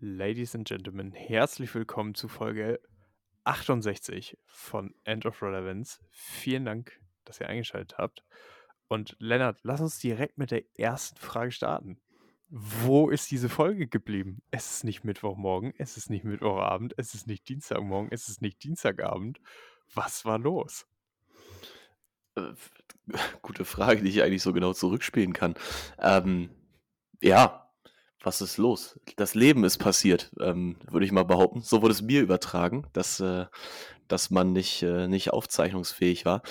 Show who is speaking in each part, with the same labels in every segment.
Speaker 1: Ladies and Gentlemen, herzlich willkommen zu Folge 68 von End of Relevance. Vielen Dank, dass ihr eingeschaltet habt. Und Lennart, lass uns direkt mit der ersten Frage starten. Wo ist diese Folge geblieben? Es ist nicht Mittwochmorgen, es ist nicht Mittwochabend, es ist nicht Dienstagmorgen, es ist nicht Dienstagabend. Was war los?
Speaker 2: Äh, gute Frage, die ich eigentlich so genau zurückspielen kann. Ähm, ja, was ist los? Das Leben ist passiert, ähm, würde ich mal behaupten. So wurde es mir übertragen, dass, äh, dass man nicht, äh, nicht aufzeichnungsfähig war.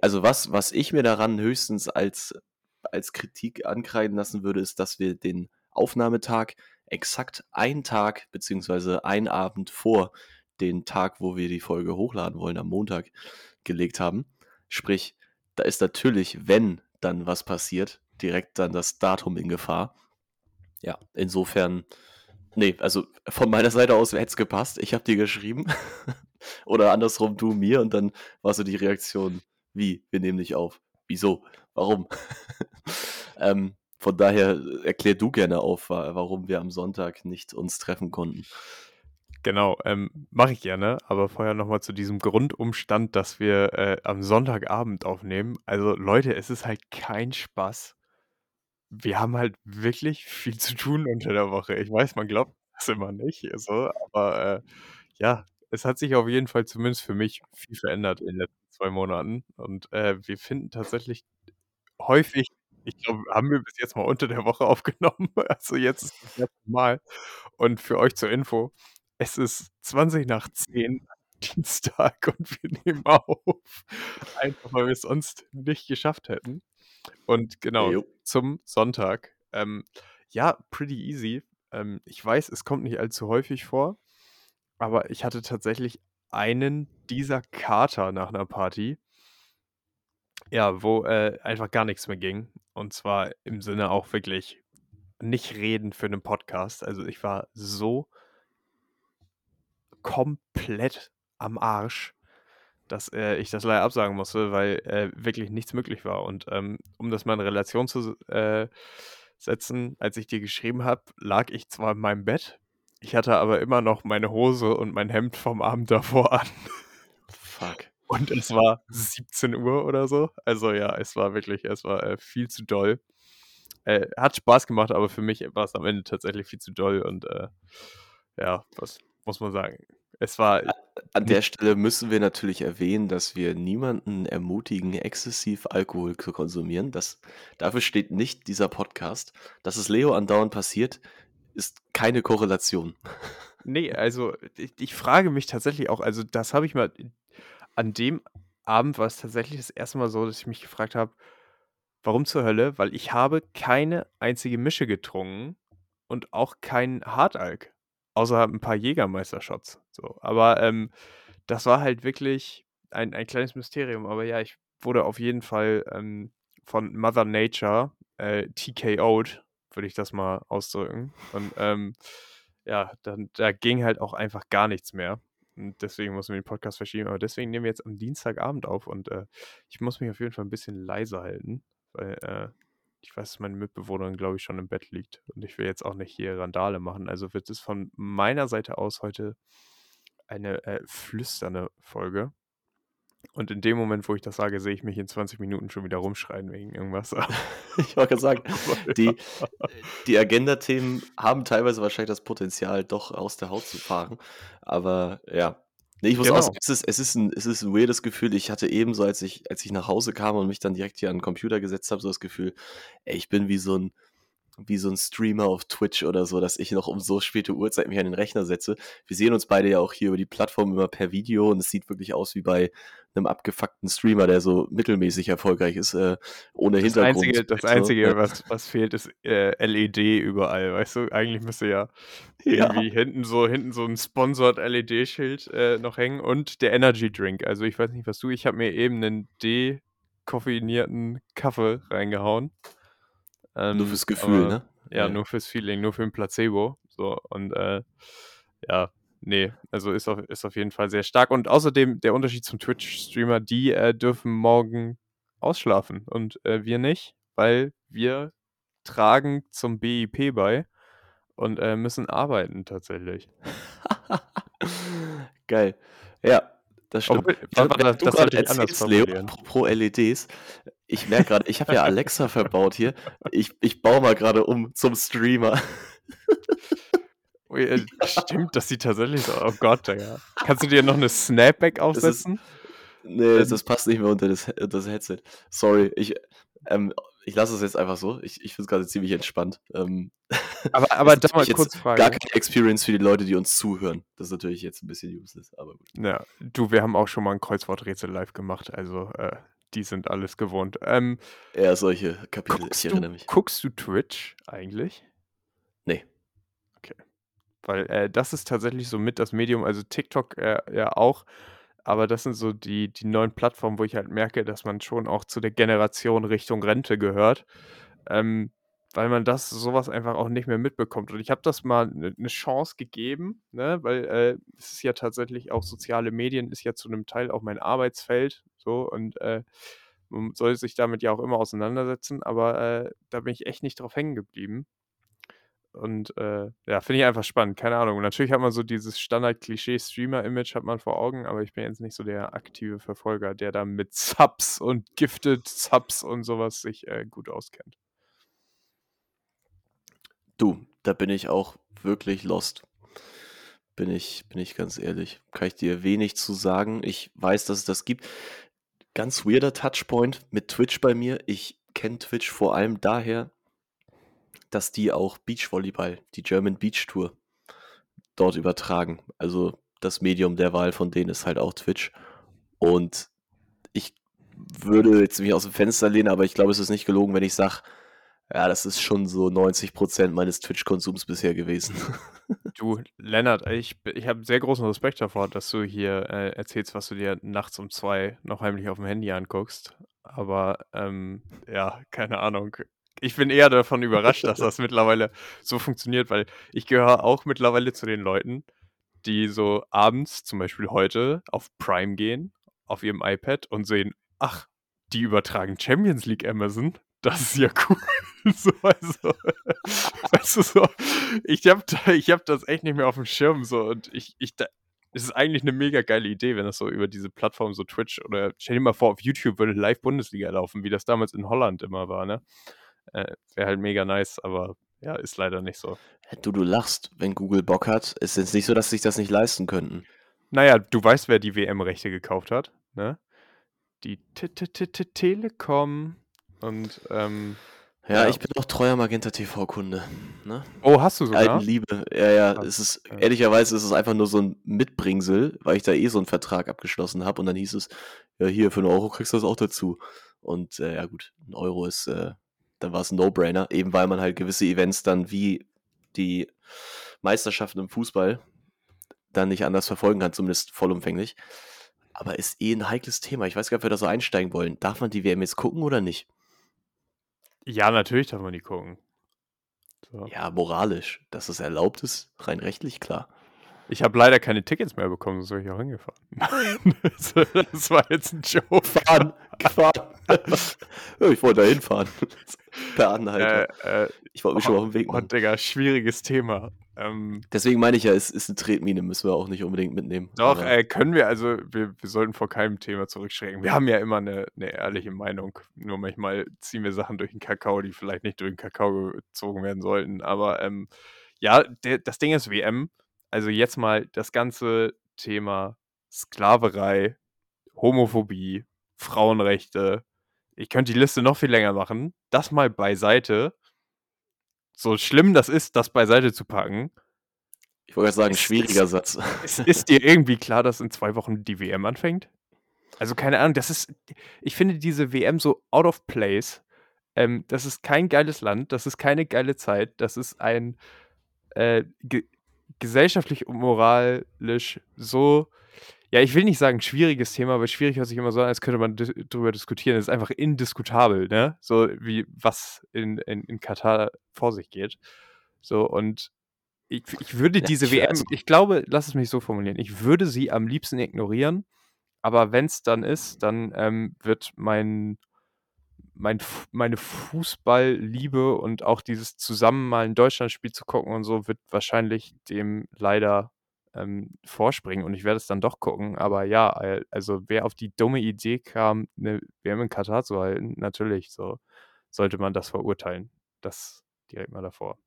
Speaker 2: Also was, was ich mir daran höchstens als, als Kritik ankreiden lassen würde, ist, dass wir den Aufnahmetag exakt einen Tag beziehungsweise einen Abend vor den Tag, wo wir die Folge hochladen wollen, am Montag gelegt haben. Sprich, da ist natürlich, wenn dann was passiert, direkt dann das Datum in Gefahr. Ja, insofern, nee, also von meiner Seite aus hätte es gepasst. Ich habe dir geschrieben. Oder andersrum, du mir. Und dann war so die Reaktion, wie, wir nehmen dich auf. Wieso? Warum? ähm, von daher erklär du gerne auf, warum wir am Sonntag nicht uns treffen konnten.
Speaker 1: Genau, ähm, mache ich gerne, aber vorher nochmal zu diesem Grundumstand, dass wir äh, am Sonntagabend aufnehmen. Also Leute, es ist halt kein Spaß. Wir haben halt wirklich viel zu tun unter der Woche. Ich weiß, man glaubt das immer nicht, so, aber äh, ja, es hat sich auf jeden Fall zumindest für mich viel verändert in den letzten zwei Monaten. Und äh, wir finden tatsächlich häufig, ich glaube, haben wir bis jetzt mal unter der Woche aufgenommen. Also jetzt ist das erste Mal. Und für euch zur Info, es ist 20 nach 10 Dienstag und wir nehmen auf. Einfach weil wir es sonst nicht geschafft hätten. Und genau, jo. zum Sonntag. Ähm, ja, pretty easy. Ähm, ich weiß, es kommt nicht allzu häufig vor, aber ich hatte tatsächlich einen dieser Kater nach einer Party. Ja, wo äh, einfach gar nichts mehr ging. Und zwar im Sinne auch wirklich nicht reden für einen Podcast. Also ich war so komplett am Arsch, dass äh, ich das leider absagen musste, weil äh, wirklich nichts möglich war. Und ähm, um das mal in Relation zu äh, setzen, als ich dir geschrieben habe, lag ich zwar in meinem Bett, ich hatte aber immer noch meine Hose und mein Hemd vom Abend davor an. Fuck. Und es war 17 Uhr oder so. Also ja, es war wirklich, es war äh, viel zu doll. Äh, hat Spaß gemacht, aber für mich war es am Ende tatsächlich viel zu doll und äh, ja, was muss man sagen. Es war.
Speaker 2: An der Stelle müssen wir natürlich erwähnen, dass wir niemanden ermutigen, exzessiv Alkohol zu konsumieren. Das, dafür steht nicht dieser Podcast. Dass es Leo andauernd passiert, ist keine Korrelation.
Speaker 1: Nee, also ich, ich frage mich tatsächlich auch, also das habe ich mal, an dem Abend war es tatsächlich das erste Mal so, dass ich mich gefragt habe, warum zur Hölle? Weil ich habe keine einzige Mische getrunken und auch kein Hartalk. Außer ein paar Jägermeister-Shots. So. Aber ähm, das war halt wirklich ein, ein kleines Mysterium. Aber ja, ich wurde auf jeden Fall ähm, von Mother Nature äh, TKO'd, würde ich das mal ausdrücken. Und ähm, ja, dann, da ging halt auch einfach gar nichts mehr. Und deswegen mussten wir den Podcast verschieben. Aber deswegen nehmen wir jetzt am Dienstagabend auf und äh, ich muss mich auf jeden Fall ein bisschen leiser halten, weil äh, ich weiß, dass meine Mitbewohnerin, glaube ich, schon im Bett liegt. Und ich will jetzt auch nicht hier Randale machen. Also wird es von meiner Seite aus heute eine äh, flüsternde Folge. Und in dem Moment, wo ich das sage, sehe ich mich in 20 Minuten schon wieder rumschreien wegen irgendwas.
Speaker 2: ich wollte gerade sagen, die, die Agenda-Themen haben teilweise wahrscheinlich das Potenzial, doch aus der Haut zu fahren. Aber ja, Nee, ich muss genau. auch sagen, es ist, es, ist ein, es ist ein weirdes Gefühl. Ich hatte eben so, als ich, als ich nach Hause kam und mich dann direkt hier an den Computer gesetzt habe, so das Gefühl, ey, ich bin wie so ein, wie so ein Streamer auf Twitch oder so, dass ich noch um so späte Uhrzeit mich an den Rechner setze. Wir sehen uns beide ja auch hier über die Plattform immer per Video und es sieht wirklich aus wie bei einem abgefuckten Streamer, der so mittelmäßig erfolgreich ist, äh, ohne das Hintergrund.
Speaker 1: Einzige, das Einzige, so. was, was fehlt, ist äh, LED überall, weißt du? Eigentlich müsste ja, ja. irgendwie hinten so, hinten so ein sponsored LED-Schild äh, noch hängen und der Energy Drink. Also ich weiß nicht, was du, ich habe mir eben einen dekoffeinierten Kaffee reingehauen.
Speaker 2: Ähm, nur fürs Gefühl, aber, ne?
Speaker 1: Ja, ja, nur fürs Feeling, nur für ein Placebo. So, und äh, ja, nee, also ist auf, ist auf jeden Fall sehr stark. Und außerdem der Unterschied zum Twitch-Streamer, die äh, dürfen morgen ausschlafen und äh, wir nicht, weil wir tragen zum BIP bei. und äh, müssen arbeiten tatsächlich.
Speaker 2: Geil. Ja, das stimmt.
Speaker 1: Obwohl,
Speaker 2: während du
Speaker 1: das
Speaker 2: gerade
Speaker 1: sollte ich anders
Speaker 2: erzählst, Leo, apropos LEDs, ich merke gerade, ich habe ja Alexa verbaut hier. Ich, ich baue mal gerade um zum Streamer.
Speaker 1: Äh, stimmt, das sieht tatsächlich so. Oh Gott, Digga. Kannst du dir noch eine Snapback aufsetzen?
Speaker 2: Nee,
Speaker 1: Ähm.
Speaker 2: das passt nicht mehr unter das, das Headset. Sorry, ich, ähm, ich lasse es jetzt einfach so. Ich, ich finde es gerade ziemlich entspannt. Ähm,
Speaker 1: Aber, aber da mal kurz
Speaker 2: jetzt
Speaker 1: Frage.
Speaker 2: Gar keine Experience für die Leute, die uns zuhören. Das ist natürlich jetzt ein bisschen useless, aber gut.
Speaker 1: Ja, du, wir haben auch schon mal ein Kreuzworträtsel live gemacht, also äh, die sind alles gewohnt. Ähm,
Speaker 2: Eher solche Kapitel,
Speaker 1: guckst,
Speaker 2: ich erinnere
Speaker 1: du,
Speaker 2: mich.
Speaker 1: guckst du Twitch eigentlich?
Speaker 2: Nee.
Speaker 1: Okay. Weil äh, das ist tatsächlich so mit das Medium, also TikTok äh, ja auch, aber das sind so die, die neuen Plattformen, wo ich halt merke, dass man schon auch zu der Generation Richtung Rente gehört. Ähm, weil man das sowas einfach auch nicht mehr mitbekommt. Und ich habe das mal eine ne Chance gegeben, ne? weil äh, es ist ja tatsächlich auch soziale Medien, ist ja zu einem Teil auch mein Arbeitsfeld. So und äh, man soll sich damit ja auch immer auseinandersetzen, aber äh, da bin ich echt nicht drauf hängen geblieben. Und äh, ja, finde ich einfach spannend, keine Ahnung. Natürlich hat man so dieses Standard-Klischee-Streamer-Image hat man vor Augen, aber ich bin jetzt nicht so der aktive Verfolger, der da mit Subs und Gifted Subs und sowas sich äh, gut auskennt.
Speaker 2: Du, da bin ich auch wirklich lost. Bin ich, bin ich ganz ehrlich. Kann ich dir wenig zu sagen. Ich weiß, dass es das gibt. Ganz weirder Touchpoint mit Twitch bei mir. Ich kenne Twitch vor allem daher, dass die auch Beachvolleyball, die German Beach Tour, dort übertragen. Also das Medium der Wahl von denen ist halt auch Twitch. Und ich würde jetzt mich aus dem Fenster lehnen, aber ich glaube, es ist nicht gelogen, wenn ich sage, ja, das ist schon so 90% meines Twitch-Konsums bisher gewesen.
Speaker 1: Du, Lennart, ich, ich habe sehr großen Respekt davor, dass du hier äh, erzählst, was du dir nachts um zwei noch heimlich auf dem Handy anguckst. Aber ähm, ja, keine Ahnung. Ich bin eher davon überrascht, dass das mittlerweile so funktioniert, weil ich gehöre auch mittlerweile zu den Leuten, die so abends, zum Beispiel heute, auf Prime gehen, auf ihrem iPad und sehen, ach, die übertragen Champions League Amazon. Das ist ja cool. so, also, weißt du so, ich habe ich hab das echt nicht mehr auf dem Schirm so und ich, ich da, es ist eigentlich eine mega geile Idee, wenn das so über diese Plattform so Twitch oder stell dir mal vor, auf YouTube würde live Bundesliga laufen, wie das damals in Holland immer war, ne? Äh, Wäre halt mega nice, aber ja, ist leider nicht so.
Speaker 2: du, du lachst, wenn Google Bock hat. Ist jetzt nicht so, dass sie sich das nicht leisten könnten.
Speaker 1: Naja, du weißt, wer die WM-Rechte gekauft hat, ne? Die T -T -T -T Telekom. Und, ähm,
Speaker 2: Ja,
Speaker 1: Ja.
Speaker 2: ich bin auch treuer Magenta TV-Kunde. Ne?
Speaker 1: oh, hast du sogar?
Speaker 2: Alten Liebe. Ja, ja, es ist,
Speaker 1: ja.
Speaker 2: ehrlicherweise ist es einfach nur so ein Mitbringsel, weil ich da eh so einen Vertrag abgeschlossen habe und dann hieß es, ja, hier, für einen Euro kriegst du das auch dazu. Und äh, ja, gut, ein Euro ist, äh, dann war es ein No-Brainer, eben weil man halt gewisse Events dann wie die Meisterschaften im Fußball dann nicht anders verfolgen kann, zumindest vollumfänglich. Aber ist eh ein heikles Thema. Ich weiß gar nicht, ob wir da so einsteigen wollen. Darf man die WM jetzt gucken oder nicht?
Speaker 1: Ja, natürlich darf man die gucken. So.
Speaker 2: Ja, moralisch. Dass es erlaubt ist, rein rechtlich, klar.
Speaker 1: Ich habe leider keine Tickets mehr bekommen, sonst wäre ich auch hingefahren. das, das war jetzt ein Joke.
Speaker 2: Fahren, gefahren. ja, ich wollte da hinfahren. Per Anhalter.
Speaker 1: Äh, äh,
Speaker 2: ich wollte mich schon mal auf den Weg
Speaker 1: oh,
Speaker 2: machen.
Speaker 1: Digga, schwieriges Thema. Ähm,
Speaker 2: Deswegen meine ich ja, es ist eine Tretmine, müssen wir auch nicht unbedingt mitnehmen.
Speaker 1: doch, äh, können wir, also wir, wir sollten vor keinem Thema zurückschrecken. Wir haben ja immer eine, eine ehrliche Meinung. Nur manchmal ziehen wir Sachen durch den Kakao, die vielleicht nicht durch den Kakao gezogen werden sollten. Aber ähm, ja, der, das Ding ist WM. Also jetzt mal das ganze Thema Sklaverei, Homophobie, Frauenrechte. Ich könnte die Liste noch viel länger machen. Das mal beiseite. So schlimm das ist, das beiseite zu packen.
Speaker 2: ich wollte gerade sagen,
Speaker 1: Es
Speaker 2: schwieriger Satz.
Speaker 1: Ist, ist dir irgendwie klar, dass in zwei Wochen die WM anfängt? Also keine Ahnung, das ist, ich finde diese WM so out of place. Ähm, das ist kein geiles Land, das ist keine geile Zeit, das ist ein äh, ge gesellschaftlich und moralisch so, ja, ich will nicht sagen schwieriges Thema, weil schwierig hört sich immer so an, als könnte man dis drüber diskutieren. Es ist einfach indiskutabel, ne? So wie was in, in, in Katar vor sich geht. So, und ich, ich würde
Speaker 2: Ja,
Speaker 1: diese
Speaker 2: ich-
Speaker 1: WM,
Speaker 2: also-
Speaker 1: ich glaube, lass es mich so formulieren, ich würde sie am liebsten ignorieren, aber wenn es dann ist, dann ähm, wird mein, mein meine Fußballliebe und auch dieses zusammen mal 'n Deutschlandspiel zu gucken und so, wird wahrscheinlich dem leider, ähm, vorspringen und ich werde es dann doch gucken. Aber ja, also wer auf die dumme Idee kam, 'ne WM in Katar zu halten, natürlich so sollte man das verurteilen. Das direkt mal davor.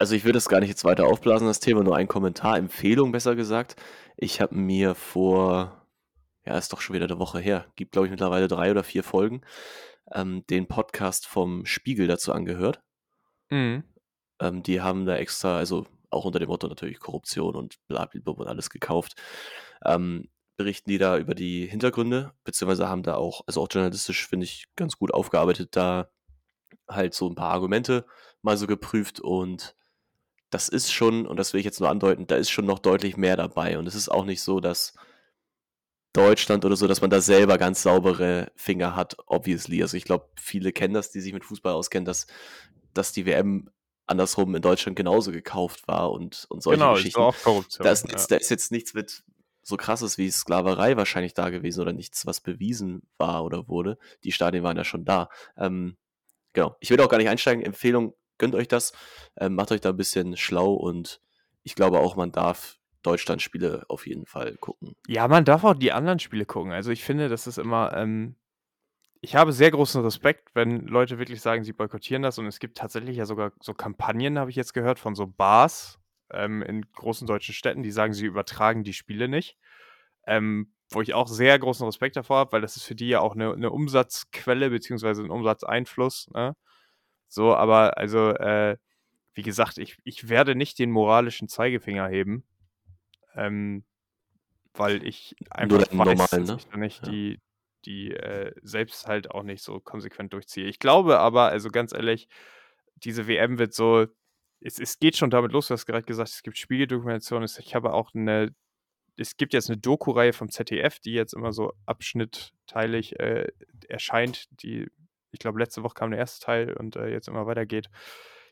Speaker 2: Also, ich würde das gar nicht jetzt weiter aufblasen, das Thema, nur ein Kommentar, Empfehlung besser gesagt. Ich habe mir vor ja, ist doch schon wieder 'ne Woche her, gibt, glaube ich, mittlerweile 3 oder 4 Folgen, ähm, den Podcast vom Spiegel dazu angehört.
Speaker 1: Mhm.
Speaker 2: Ähm, die haben da extra also auch unter dem Motto natürlich Korruption und blablablu und alles gekauft, ähm, berichten die da über die Hintergründe, beziehungsweise haben da auch also auch journalistisch, finde ich, ganz gut aufgearbeitet, da halt so 'n paar Argumente mal so geprüft und das ist schon und das will ich jetzt nur andeuten, da ist schon noch deutlich mehr dabei und es ist auch nicht so, dass Deutschland oder so, dass man da selber ganz saubere Finger hat, obviously. Also, ich glaube, viele kennen das, die sich mit Fußball auskennen, dass dass die WM andersrum in Deutschland genauso gekauft war und und solche
Speaker 1: Genau, ist
Speaker 2: Geschichten.
Speaker 1: auch Korruption,
Speaker 2: Da ist
Speaker 1: ja.
Speaker 2: jetzt da ist jetzt nichts mit so Krasses wie Sklaverei wahrscheinlich da gewesen oder nichts, was bewiesen war oder wurde. Die Stadien waren ja schon da. Ähm, genau. Ich will auch gar nicht einsteigen. Empfehlung, gönnt euch das, ähm, macht euch da 'n bisschen schlau und ich glaube auch, man darf Deutschland-Spiele auf jeden Fall gucken.
Speaker 1: Ja, man darf auch die anderen Spiele gucken. Also, ich finde, das ist immer, ähm ich habe sehr großen Respekt, wenn Leute wirklich sagen, sie boykottieren das und es gibt tatsächlich ja sogar so Kampagnen, habe ich jetzt gehört, von so Bars, ähm, in großen deutschen Städten, die sagen, sie übertragen die Spiele nicht. Ähm, wo ich auch sehr großen Respekt davor habe, weil das ist für die ja auch 'ne 'ne Umsatzquelle beziehungsweise 'n Umsatzeinfluss, ne? So, aber also, äh, wie gesagt, ich ich werde nicht den moralischen Zeigefinger heben, ähm, weil ich einfach weiß,
Speaker 2: normalen,
Speaker 1: dass
Speaker 2: ne?
Speaker 1: ich da nicht
Speaker 2: Ja.
Speaker 1: die die, äh, selbst halt auch nicht so konsequent durchziehe. Ich glaube aber, also ganz ehrlich, diese WM wird so es es geht schon damit los, du hast grad gesagt, es gibt Spiegeldokumentation. Es ich habe auch 'ne es gibt jetzt 'ne Doku-Reihe vom ZDF, die jetzt immer so abschnittteilig, äh, erscheint, die ich glaube, letzte Woche kam der 1. Teil und, äh, jetzt immer weitergeht.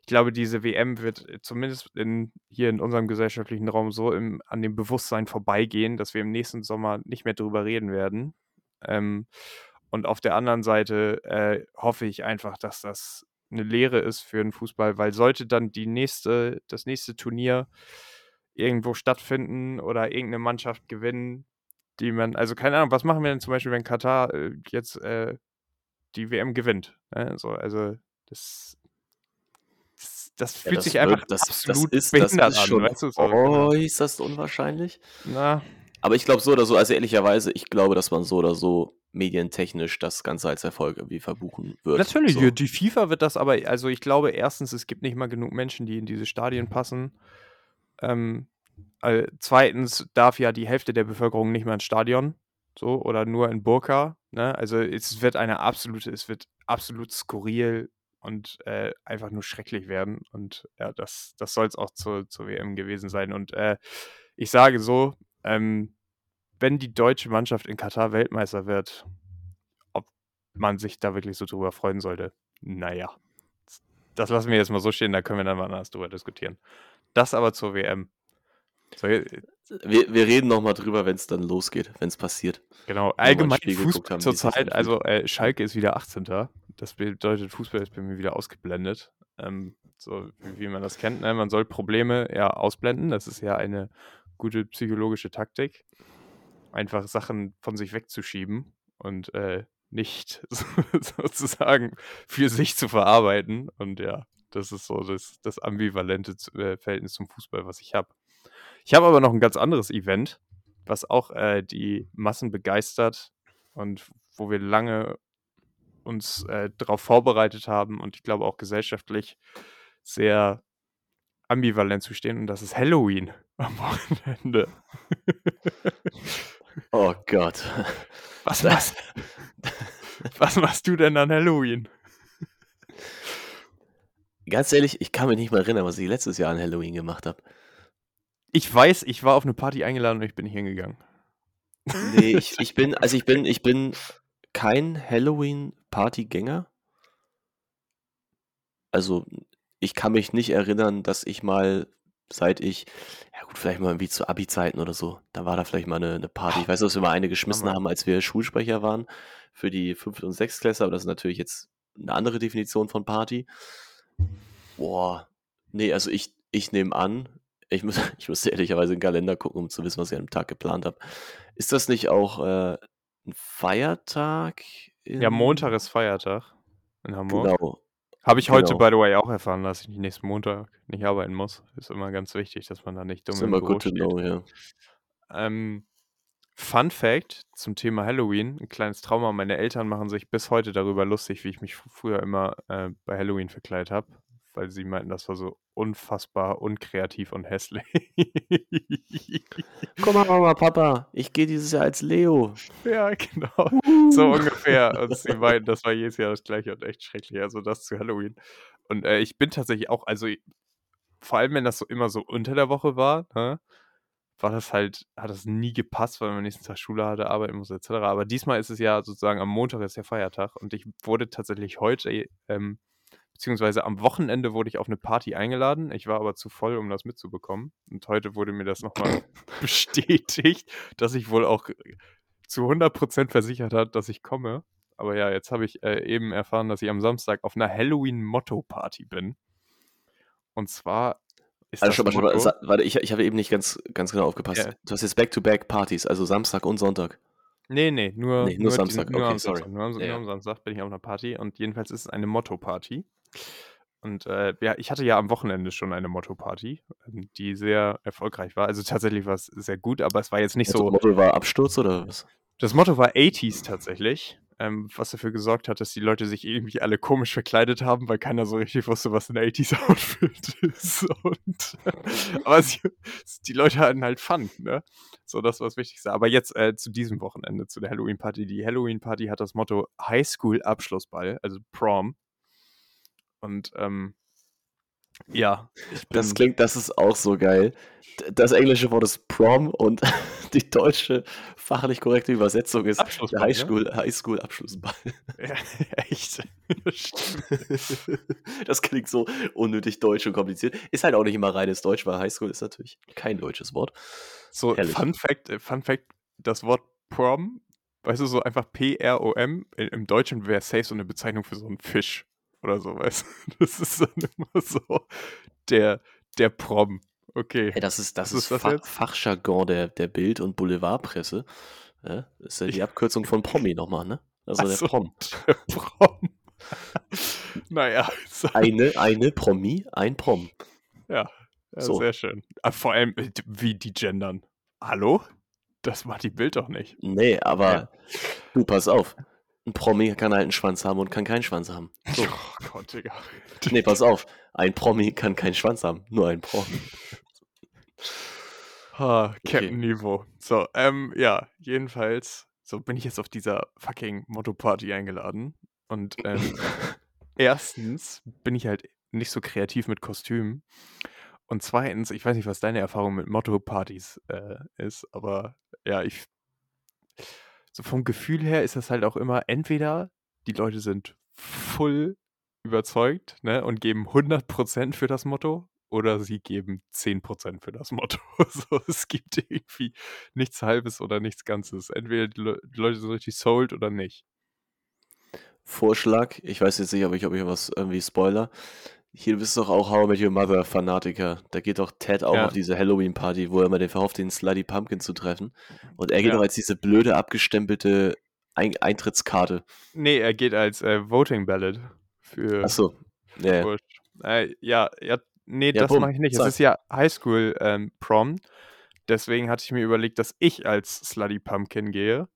Speaker 1: Ich glaube, diese WM wird, äh, zumindest in hier in unserem gesellschaftlichen Raum so im an dem Bewusstsein vorbeigehen, dass wir im nächsten Sommer nicht mehr drüber reden werden. Ähm, und auf der anderen Seite, äh, hoffe ich einfach, dass das 'ne Lehre ist für 'n Fußball, weil sollte dann die nächste das nächste Turnier irgendwo stattfinden oder irgend 'ne Mannschaft gewinnen, die man also keine Ahnung, was machen wir denn zum Beispiel, wenn Katar, äh, jetzt, äh, die WM gewinnt, ne? So, also das das das
Speaker 2: Ja,
Speaker 1: fühlt
Speaker 2: das
Speaker 1: sich einfach
Speaker 2: wird das das
Speaker 1: absolut
Speaker 2: ist das
Speaker 1: behindert
Speaker 2: ist
Speaker 1: an,
Speaker 2: schon
Speaker 1: weißt du, so,
Speaker 2: äußerst unwahrscheinlich.
Speaker 1: Na.
Speaker 2: Aber ich glaube so oder so also ehrlicherweise, ich glaube, dass man so oder so medientechnisch das Ganze als Erfolg irgendwie verbuchen wird,
Speaker 1: Natürlich,
Speaker 2: so.
Speaker 1: die FIFA wird das aber also ich glaube, 1., es gibt nicht mal genug Menschen, die in diese Stadien passen. Ähm, äh, 2. darf ja die Hälfte der Bevölkerung nicht mehr ins Stadion, so oder nur in Burka, ne? Also, es wird eine absolute es wird absolut skurril und, äh, einfach nur schrecklich werden und ja, das das soll's auch zur zur WM gewesen sein. Und, äh, ich sage so, ähm, wenn die deutsche Mannschaft in Katar Weltmeister wird, ob man sich da wirklich so drüber freuen sollte, na ja, s das lassen wir jetzt mal so stehen, da können wir dann wann anders drüber diskutieren. Das aber zur WM. So, äh
Speaker 2: Wir wir reden noch mal drüber, wenn's dann losgeht, passiert.
Speaker 1: Genau,
Speaker 2: Wenn wir mal 'n
Speaker 1: allgemein Fußball zurzeit, also, äh, Schalke ist wieder 18. Das bedeutet, Fußball ist bei mir wieder ausgeblendet. Ähm, so wie wie man das kennt, ne? Man soll Probleme ja ausblenden. Das ist ja eine gute psychologische Taktik, einfach Sachen von sich wegzuschieben und, äh, nicht so sozusagen für sich zu verarbeiten. Und ja, das ist so das das ambivalente äh, Verhältnis zum Fußball, was ich habe. Ich habe aber noch 'n ganz anderes Event, was auch, äh, die Massen begeistert und wo wir lange uns, äh, drauf vorbereitet haben und ich glaube auch gesellschaftlich sehr ambivalent zu stehen und das ist Halloween am Wochenende.
Speaker 2: Oh Gott.
Speaker 1: Was machst was machst du denn an Halloween?
Speaker 2: Ganz ehrlich, ich kann mich nicht mehr erinnern, was ich letztes Jahr an Halloween gemacht habe.
Speaker 1: Ich weiß, ich war auf 'ne Party eingeladen und ich bin nicht hingegangen.
Speaker 2: Ne, ich ich bin also, ich bin ich bin kein Halloween-Partygänger. Also, ich kann mich nicht erinnern, dass ich mal seit ich, ja gut, vielleicht mal irgendwie zu Abi-Zeiten oder so. Da war da vielleicht mal eine, eine Party. Ich weiß, dass wir mal eine geschmissen haben, als wir Schulsprecher waren für die 5. und 6. Klasse, aber das ist natürlich jetzt eine andere Definition von Party. Boah, nee, also ich, ich nehme an, ich, muss, ich musste ehrlicherweise in den Kalender gucken, um zu wissen, was ich an dem Tag geplant habe. Ist das nicht auch äh, ein Feiertag?
Speaker 1: Ja, Montag ist Feiertag in Hamburg.
Speaker 2: Genau.
Speaker 1: Habe ich heute,
Speaker 2: genau.
Speaker 1: by the way, auch erfahren, dass ich nächsten Montag nicht arbeiten muss. Ist immer ganz wichtig, dass man da nicht dumm
Speaker 2: Ist
Speaker 1: im
Speaker 2: immer
Speaker 1: Büro
Speaker 2: to
Speaker 1: steht.
Speaker 2: know, ja.
Speaker 1: Ähm, Fun Fact zum Thema Halloween, ein kleines Trauma. Meine Eltern machen sich bis heute darüber lustig, wie ich mich früher immer äh, bei Halloween verkleidet habe, weil sie meinten, das war so unfassbar unkreativ und hässlich.
Speaker 2: Guck mal, Mama, Papa, ich gehe dieses Jahr als Leo.
Speaker 1: ja, genau. So ungefähr. Und sie meinten, das war jedes Jahr das gleiche und echt schrecklich. Also das zu Halloween. Und äh, ich bin tatsächlich auch, also vor allem, wenn das so immer so unter der Woche war, ne, war das halt, hat das nie gepasst, weil man nächsten Tag Schule hatte, arbeiten muss, etc. Aber diesmal ist es ja sozusagen am Montag ist der Feiertag und ich wurde tatsächlich heute, ähm, beziehungsweise am Wochenende wurde ich auf eine Party eingeladen. Ich war aber zu voll, um das mitzubekommen. Und heute wurde mir das nochmal bestätigt, dass ich wohl auch zu 100% versichert hat, dass ich komme. Aber ja, jetzt habe ich äh, eben erfahren, dass ich am Samstag auf einer Halloween-Motto-Party bin. Und zwar ist
Speaker 2: Also
Speaker 1: das
Speaker 2: schon mal, schon mal,
Speaker 1: Motto,
Speaker 2: sa- warte, ich, ich habe eben nicht ganz, ganz genau aufgepasst.
Speaker 1: Ja.
Speaker 2: Du hast jetzt Back-to-Back-Partys, also Samstag und Sonntag.
Speaker 1: Nee, nee, nur,
Speaker 2: Nee, nur
Speaker 1: die-
Speaker 2: Samstag,
Speaker 1: Nur
Speaker 2: okay,
Speaker 1: am
Speaker 2: sorry.
Speaker 1: Samstag. Nur am,
Speaker 2: Ja,
Speaker 1: nur am Samstag bin ich auf einer Party und jedenfalls ist es eine Motto-Party. Und äh, ja, ich hatte ja am Wochenende schon eine Motto-Party, ähm, die sehr erfolgreich war. Also tatsächlich war es sehr gut, aber es war jetzt nicht
Speaker 2: Das
Speaker 1: so.
Speaker 2: Motto war Absturz oder was?
Speaker 1: Das Motto war 80s tatsächlich, ähm, was dafür gesorgt hat, dass die Leute sich irgendwie alle komisch verkleidet haben, weil keiner so richtig wusste, was ein 80s-Outfit ist. Und, aber sie, die Leute hatten halt Fun, ne? So, das war das Wichtigste. Aber jetzt äh, zu diesem Wochenende, zu der Halloween-Party. Die Halloween-Party hat das Motto Highschool-Abschlussball, also Prom. Und ähm, ja.
Speaker 2: Das klingt, das ist auch so geil. Das englische Wort ist Prom und die deutsche fachlich korrekte Übersetzung ist der
Speaker 1: Abschlussball, ne?
Speaker 2: Highschool, Highschool Abschlussball.
Speaker 1: ja, echt.
Speaker 2: Das klingt so unnötig deutsch und kompliziert. Ist halt auch nicht immer reines Deutsch, weil Highschool ist natürlich kein deutsches Wort.
Speaker 1: So,
Speaker 2: Herrlich.
Speaker 1: Fun Fact, äh, Fun Fact, das Wort Prom, weißt du, so einfach P-R-O-M, i- im Deutschen wäre safe so eine Bezeichnung für so einen Fisch oder so, weißt du? Das ist dann immer so der, der Prom. Okay.
Speaker 2: Hey, das ist, das
Speaker 1: Was
Speaker 2: ist,
Speaker 1: ist jetzt?
Speaker 2: Fachjargon der, der Bild- und Boulevardpresse. Ja, das ist ja die Abkürzung von Promi nochmal, ne? Also
Speaker 1: Ach
Speaker 2: der
Speaker 1: so.
Speaker 2: Prom.
Speaker 1: Der Prom. naja, so,
Speaker 2: Eine, eine Promi, ein Prom.
Speaker 1: ja, ja
Speaker 2: so.
Speaker 1: sehr schön. Aber vor allem, äh, wie die gendern. Hallo? Das macht die Bild doch nicht.
Speaker 2: Nee, aber
Speaker 1: Ja.
Speaker 2: du, pass auf. Ein Promi kann halt einen Schwanz haben und kann keinen Schwanz haben. So.
Speaker 1: Oh Gott, Digga.
Speaker 2: Nee, pass auf. Ein Promi kann keinen Schwanz haben, nur ein Prom.
Speaker 1: Ha, Captain Niveau. So, ähm, ja, jedenfalls, so bin ich jetzt auf dieser fucking Motto-Party eingeladen. Und ähm, erstens bin ich halt nicht so kreativ mit Kostümen. Und zweitens, ich weiß nicht, was deine Erfahrung mit Motto-Partys äh, ist, aber ja, ich. So vom Gefühl her ist das halt auch immer, entweder die Leute sind full überzeugt ne, und geben 100% für das Motto oder sie geben 10% für das Motto. So, es gibt irgendwie nichts Halbes oder nichts Ganzes. Entweder die, die Leute sind richtig sold oder nicht.
Speaker 2: Vorschlag, ich weiß jetzt nicht, ob ich, ob ich was irgendwie spoiler. Hier, du bist doch auch How I Met Your Mother Fanatiker. Da geht doch Ted auch
Speaker 1: Ja.
Speaker 2: auf diese Halloween-Party, wo er immer den verhofft, den Slutty Pumpkin zu treffen. Und er geht
Speaker 1: Ja.
Speaker 2: doch als diese blöde, abgestempelte Ein Eintrittskarte.
Speaker 1: Nee, er geht als äh, Voting Ballot für.
Speaker 2: Achso. Ja, ja.
Speaker 1: Äh, ja, ja, nee, das mache ich nicht. Es ist ja Highschool ähm, Prom. Deswegen hatte ich mir überlegt, dass ich als Slutty Pumpkin gehe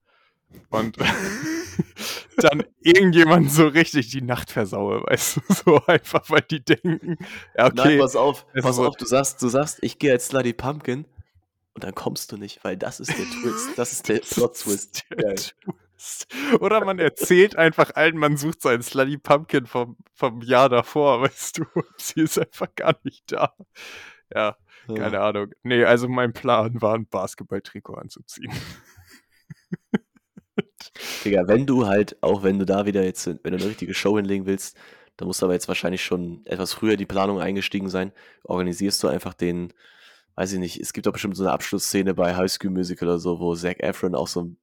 Speaker 1: und dann irgendjemand so richtig die Nacht versaue, weißt du, so einfach, weil die denken, ja,
Speaker 2: Nein,
Speaker 1: okay,
Speaker 2: pass auf, pass auf, du sagst, du sagst, ich gehe als Slutty Pumpkin und dann kommst du nicht, weil das ist der Twist, das ist der
Speaker 1: Das
Speaker 2: Plot
Speaker 1: ist
Speaker 2: Twist.
Speaker 1: der
Speaker 2: Geil.
Speaker 1: Twist. Oder man erzählt einfach allen, man sucht seinen Slutty Pumpkin vom, vom Jahr davor, weißt du, sie ist einfach gar nicht da. Ja, keine Ahnung. Nee, also mein Plan war, ein Basketball-Trikot anzuziehen.
Speaker 2: Digga, wenn du halt, auch wenn du da wieder jetzt, wenn du eine richtige Show hinlegen willst, Da musst du aber jetzt wahrscheinlich schon etwas früher die Planung eingestiegen sein. Organisierst du einfach den, weiß ich nicht, es gibt doch bestimmt so eine Abschlussszene bei High School Musical oder so, wo Zac Efron auch so einen,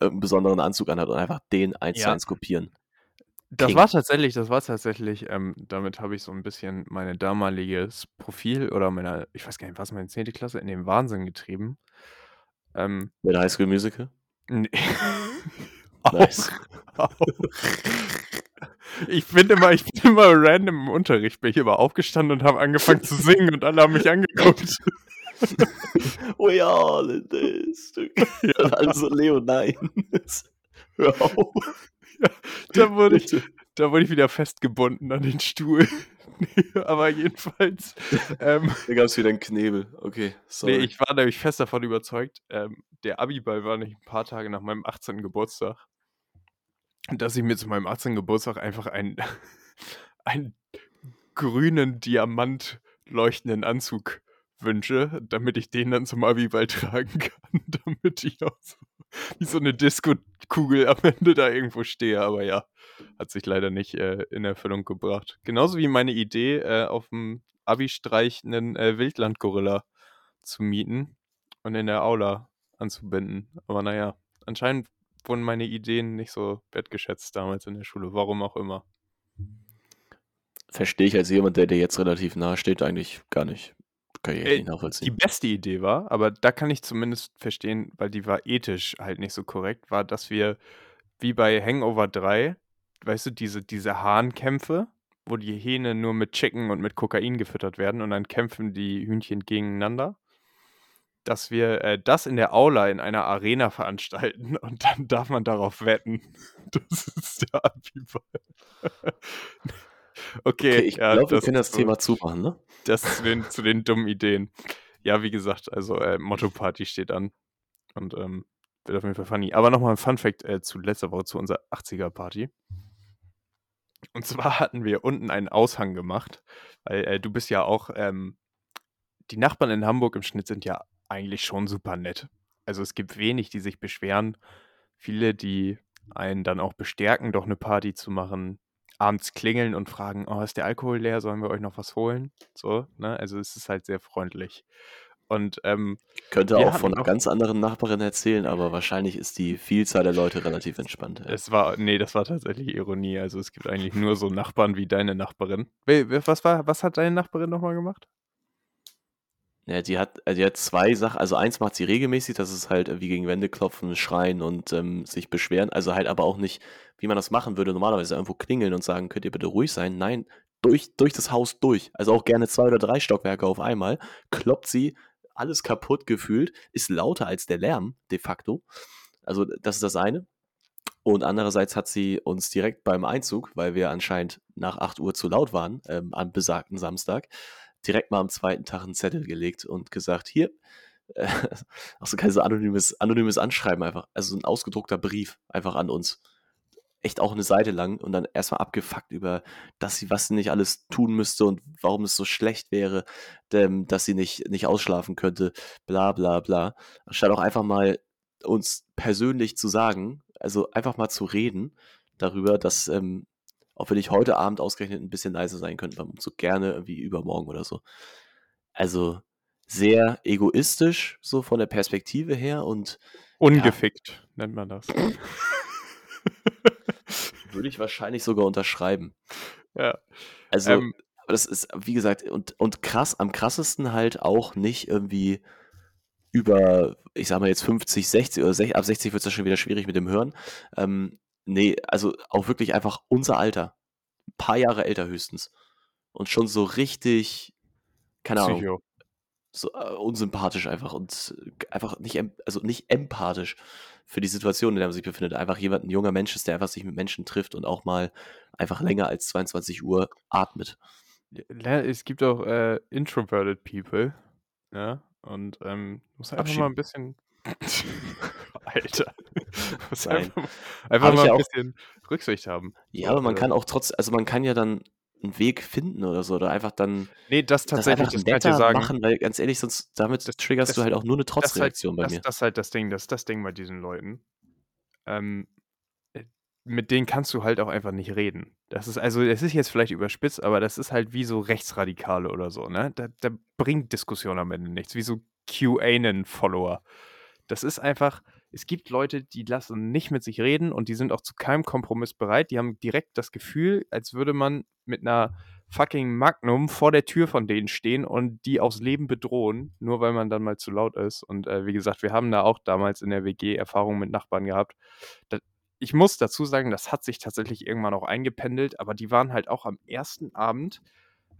Speaker 2: einen besonderen Anzug anhat und einfach den eins zu eins kopieren.
Speaker 1: Das
Speaker 2: King.
Speaker 1: war tatsächlich das war tatsächlich, ähm damit habe ich so 'n bisschen meine damaliges Profil oder meine ich weiß gar nicht, war's meine 10. Klasse, in den Wahnsinn getrieben. Ähm
Speaker 2: Mit High School Musical?
Speaker 1: Ne. Auch,
Speaker 2: Nice.
Speaker 1: auch. Ich bin immer ich bin immer random im Unterricht bin ich immer aufgestanden und habe angefangen zu singen und alle haben mich angeguckt.
Speaker 2: We all in this.
Speaker 1: Ja.
Speaker 2: Und alle so, Leo, nein. Hör auf.
Speaker 1: Da wurde ich da wurde ich wieder festgebunden an den Stuhl. Aber jedenfalls, ähm
Speaker 2: Da gab's wieder 'n Knebel. Okay, sorry.
Speaker 1: ich war nämlich fest davon überzeugt, ähm, der Abiball war nämlich 'n paar Tage nach meinem 18. Geburtstag dass ich mir zu meinem 18. Geburtstag einfach einen einen grünen, Diamant leuchtenden Anzug wünsche, damit ich den dann zum Abiball tragen kann, damit ich auch so wie so 'ne Diskokugel am Ende da irgendwo stehe. Aber ja, hat sich leider nicht, äh, in Erfüllung gebracht. Genauso wie meine Idee, äh, auf'm Abi-Streich 'nen, äh, Wildlandgorilla zu mieten und in der Aula anzubinden. Aber na ja, anscheinend wurden meine Ideen nicht so wertgeschätzt damals in der Schule, warum auch immer.
Speaker 2: Verstehe ich als jemand, der dir jetzt relativ nahe steht, eigentlich gar nicht. Kann ich
Speaker 1: Äh,
Speaker 2: nicht
Speaker 1: die
Speaker 2: nachvollziehen.
Speaker 1: beste Idee war aber da kann ich zumindest verstehen, weil die war ethisch halt nicht so korrekt, war, dass wir wie bei Hangover 3, weißt du, diese diese Hahnkämpfe, wo die Hähne nur mit Chicken und mit Kokain gefüttert werden und dann kämpfen die Hühnchen gegeneinander, dass wir, äh, das in der Aula in einer Arena veranstalten und dann darf man darauf wetten. Das ist der Abiball.
Speaker 2: Okay,
Speaker 1: Okay,
Speaker 2: ich
Speaker 1: ja,
Speaker 2: glaube, wir
Speaker 1: das
Speaker 2: können das Thema zumachen, ne?
Speaker 1: das zu den zu den dummen Ideen. Ja, wie gesagt, also, äh, Motto-Party steht an und, ähm, wird auf jeden Fall funny. Aber noch mal 'n Fun-Fact, äh, zu letzter Woche zu unserer 80er-Party. Und zwar hatten wir unten einen Aushang gemacht, weil, äh, du bist ja auch, ähm die Nachbarn in Hamburg im Schnitt sind ja eigentlich schon super nett. Also, es gibt wenig, die sich beschweren. Viele, die einen dann auch bestärken, doch 'ne Party zu machen, abends klingeln und fragen: „Oh, ist der Alkohol leer? Sollen wir euch noch was holen?“ So, ne? Also, es ist halt sehr freundlich. Und, ähm,
Speaker 2: Könnte auch von
Speaker 1: hatten
Speaker 2: 'ner
Speaker 1: auch
Speaker 2: ganz anderen Nachbarin erzählen, aber wahrscheinlich ist die Vielzahl der Leute relativ entspannt, ja.
Speaker 1: Es war ne, das war tatsächlich Ironie. Also, es gibt eigentlich nur so Nachbarn wie deine Nachbarin. Was war was hat deine Nachbarin noch mal gemacht?
Speaker 2: Ja, die hat die hat 2 Sachen also, eins macht sie regelmäßig, das ist halt, wie gegen Wände klopfen, schreien und, ähm, sich beschweren. Also, halt aber auch nicht, wie man das machen würde normalerweise, irgendwo klingeln und sagen: „Könnt ihr bitte ruhig sein?“ Nein, durch durch das Haus durch. Also, auch gerne 2 oder 3 Stockwerke auf einmal, kloppt sie alles kaputt gefühlt, ist lauter als der Lärm de facto. Also, das ist das eine. Und andererseits hat sie uns direkt beim Einzug, weil wir anscheinend nach 8:00 zu laut waren, ähm, am besagten Samstag, direkt mal am 2. Tag 'n Zettel gelegt und gesagt: „Hier“ äh, auch so kein so anonymes anonymes Anschreiben einfach, also, so 'n ausgedruckter Brief einfach an uns. Echt auch 'ne Seite lang und dann erst mal abgefuckt über, dass sie was nicht alles tun müsste und warum es so schlecht wäre, ähm, dass sie nicht nicht ausschlafen könnte, bla bla bla. Anstatt auch einfach mal uns persönlich zu sagen also, einfach mal zu reden darüber, dass, ähm, ob wir nicht heute Abend ausgerechnet 'n bisschen leiser sein könnten beim Umzug, gerne irgendwie übermorgen oder so. Also, sehr egoistisch so von der Perspektive her und ja.
Speaker 1: Ungefickt nennt man das.
Speaker 2: Würde ich wahrscheinlich sogar unterschreiben.
Speaker 1: Ja.
Speaker 2: Also,
Speaker 1: Ähm
Speaker 2: das ist, wie gesagt und und krass am krassesten halt auch nicht irgendwie über, ich sage mal jetzt 50, 60 oder sech ab 60 wird's ja schon wieder schwierig mit dem Hören. Ähm, ne, also, auch wirklich einfach unser Alter. 'N paar Jahre älter höchstens. Und schon so richtig, keine Ahnung,
Speaker 1: Psycho.
Speaker 2: so, äh, unsympathisch einfach und einfach nicht also, nicht empathisch für die Situation, in der man sich befindet. Einfach jemand 'n junger Mensch ist, der einfach sich mit Menschen trifft und auch mal einfach länger als 22:00 atmet.
Speaker 1: Ja, es gibt auch, äh, introverted people, ja? Und, ähm, muss einfach mal
Speaker 2: Abschieben.
Speaker 1: 'n bisschen Alter. Muss einfach mal einfach mal
Speaker 2: ja
Speaker 1: 'n
Speaker 2: auch
Speaker 1: bisschen Rücksicht haben.
Speaker 2: Ja, aber man kann auch trotz also, man kann ja dann 'n Weg finden oder so oder einfach dann
Speaker 1: Ne, das
Speaker 2: das
Speaker 1: tatsächlich,
Speaker 2: einfach
Speaker 1: das kann ich dir sagen.
Speaker 2: machen, weil ganz ehrlich, sonst damit
Speaker 1: Das
Speaker 2: triggerst
Speaker 1: das
Speaker 2: du halt auch nur 'ne
Speaker 1: das halt
Speaker 2: Trotzreaktion bei
Speaker 1: das
Speaker 2: mir.
Speaker 1: das ist halt das Ding das ist das Ding bei diesen Leuten. Ähm, äh, mit denen kannst du halt auch einfach nicht reden. Das ist also, es ist jetzt vielleicht überspitzt, aber das ist halt wie so Rechtsradikale oder so, ne? Da, da bringt Diskussion am Ende nichts, wie so QAnon-Follower. Das ist einfach, es gibt Leute, die lassen nicht mit sich reden und die sind auch zu keinem Kompromiss bereit. Die haben direkt das Gefühl, als würde man mit einer fucking Magnum vor der Tür von denen stehen und die aufs Leben bedrohen, nur weil man dann mal zu laut ist. Und äh, wie gesagt, wir haben da auch damals in der WG Erfahrungen mit Nachbarn gehabt. Das, ich muss dazu sagen, das hat sich tatsächlich irgendwann auch eingependelt, aber die waren halt auch am ersten Abend,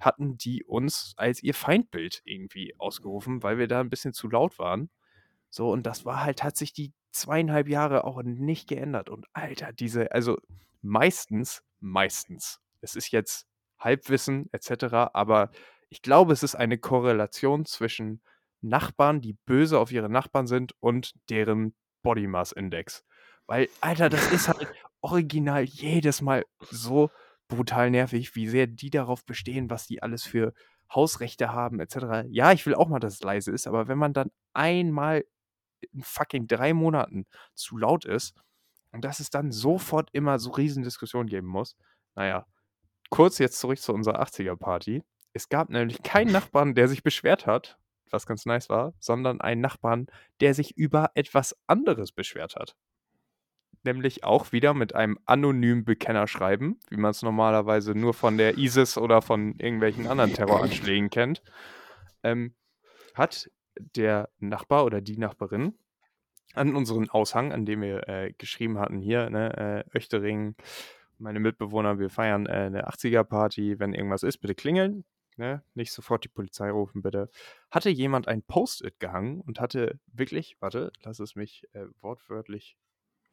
Speaker 1: hatten die uns als ihr Feindbild irgendwie ausgerufen, weil wir da ein bisschen zu laut waren. So, und das war halt, hat sich die zweieinhalb Jahre auch nicht geändert. Und Alter, diese, also meistens, meistens, es ist jetzt Halbwissen etc., aber ich glaube, es ist eine Korrelation zwischen Nachbarn, die böse auf ihre Nachbarn sind und deren Body Mass Index. Weil, Alter, das ist halt original jedes Mal so brutal nervig, wie sehr die darauf bestehen, was die alles für Hausrechte haben, etc. Ja, ich will auch mal, dass es leise ist, aber wenn man dann einmal in fucking drei Monaten zu laut ist und dass es dann sofort immer so riesen Diskussionen geben muss, naja, kurz jetzt zurück zu unserer 80er-Party. Es gab nämlich keinen Nachbarn, der sich beschwert hat, was ganz nice war, sondern einen Nachbarn, der sich über etwas anderes beschwert hat. Nämlich auch wieder mit einem anonymen Bekennerschreiben, wie man es normalerweise nur von der ISIS oder von irgendwelchen anderen Terroranschlägen kennt, ähm, hat der Nachbar oder die Nachbarin an unseren Aushang, an dem wir äh, geschrieben hatten, hier, ne, äh, Öchtering, meine Mitbewohner, wir feiern äh, eine 80er-Party, wenn irgendwas ist, bitte klingeln, ne, nicht sofort die Polizei rufen, bitte. Hatte jemand ein Post-it gehangen und hatte wirklich, warte, lass es mich äh, wortwörtlich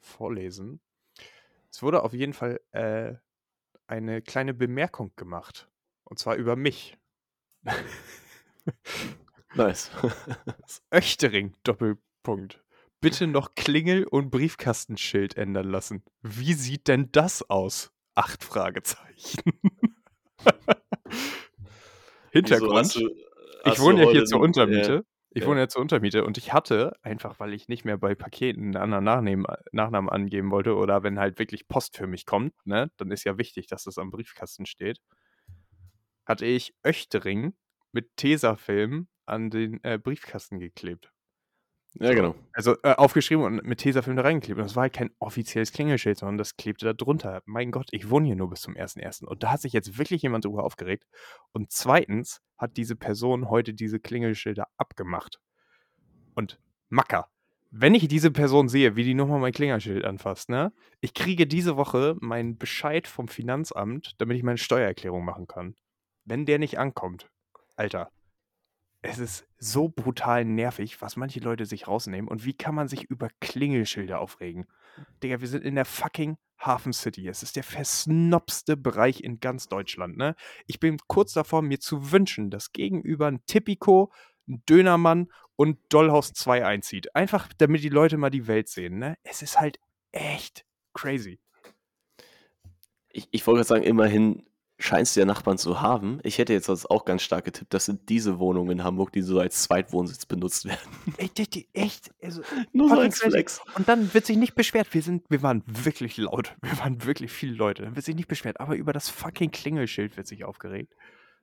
Speaker 1: vorlesen. Es wurde auf jeden Fall äh, eine kleine Bemerkung gemacht. Und zwar über mich.
Speaker 2: nice.
Speaker 1: Öchtering, Doppelpunkt. Bitte noch Klingel- und Briefkastenschild ändern lassen. Wie sieht denn das aus? Acht Fragezeichen. Hintergrund. Du, ich wohne ja hier zur Untermiete. Ich ja. wohne ja zur Untermiete und ich hatte, einfach weil ich nicht mehr bei Paketen einen anderen Nachnamen, Nachnamen angeben wollte oder wenn halt wirklich Post für mich kommt, ne, dann ist ja wichtig, dass das am Briefkasten steht, hatte ich Öchtering mit Tesafilm an den äh, Briefkasten geklebt.
Speaker 2: Ja, genau.
Speaker 1: Also äh, aufgeschrieben und mit Tesafilm da reingeklebt. Und das war halt kein offizielles Klingelschild, sondern das klebte da drunter. Mein Gott, ich wohne hier nur bis zum 1.1. Und da hat sich jetzt wirklich jemand drüber aufgeregt. Und zweitens hat diese Person heute diese Klingelschilder abgemacht. Und Macker. Wenn ich diese Person sehe, wie die nochmal mein Klingelschild anfasst, ne? Ich kriege diese Woche meinen Bescheid vom Finanzamt, damit ich meine Steuererklärung machen kann. Wenn der nicht ankommt, Alter, es ist so brutal nervig, was manche Leute sich rausnehmen und wie kann man sich über Klingelschilder aufregen? Digga, wir sind in der fucking Hafen City. Es ist der versnobste Bereich in ganz Deutschland, ne? Ich bin kurz davor, mir zu wünschen, dass gegenüber ein Tipico, ein Dönermann und Dollhaus 2 einzieht. Einfach, damit die Leute mal die Welt sehen, ne? Es ist halt echt crazy.
Speaker 2: Ich, ich wollte gerade sagen, immerhin scheinst du ja Nachbarn zu haben. Ich hätte jetzt sonst auch ganz stark getippt, das sind diese Wohnungen in Hamburg, die so als Zweitwohnsitz benutzt werden.
Speaker 1: Echt? echt also, Nur so als Flex. Und dann wird sich nicht beschwert. Wir, sind, wir waren wirklich laut. Wir waren wirklich viele Leute. Dann wird sich nicht beschwert. Aber über das fucking Klingelschild wird sich aufgeregt.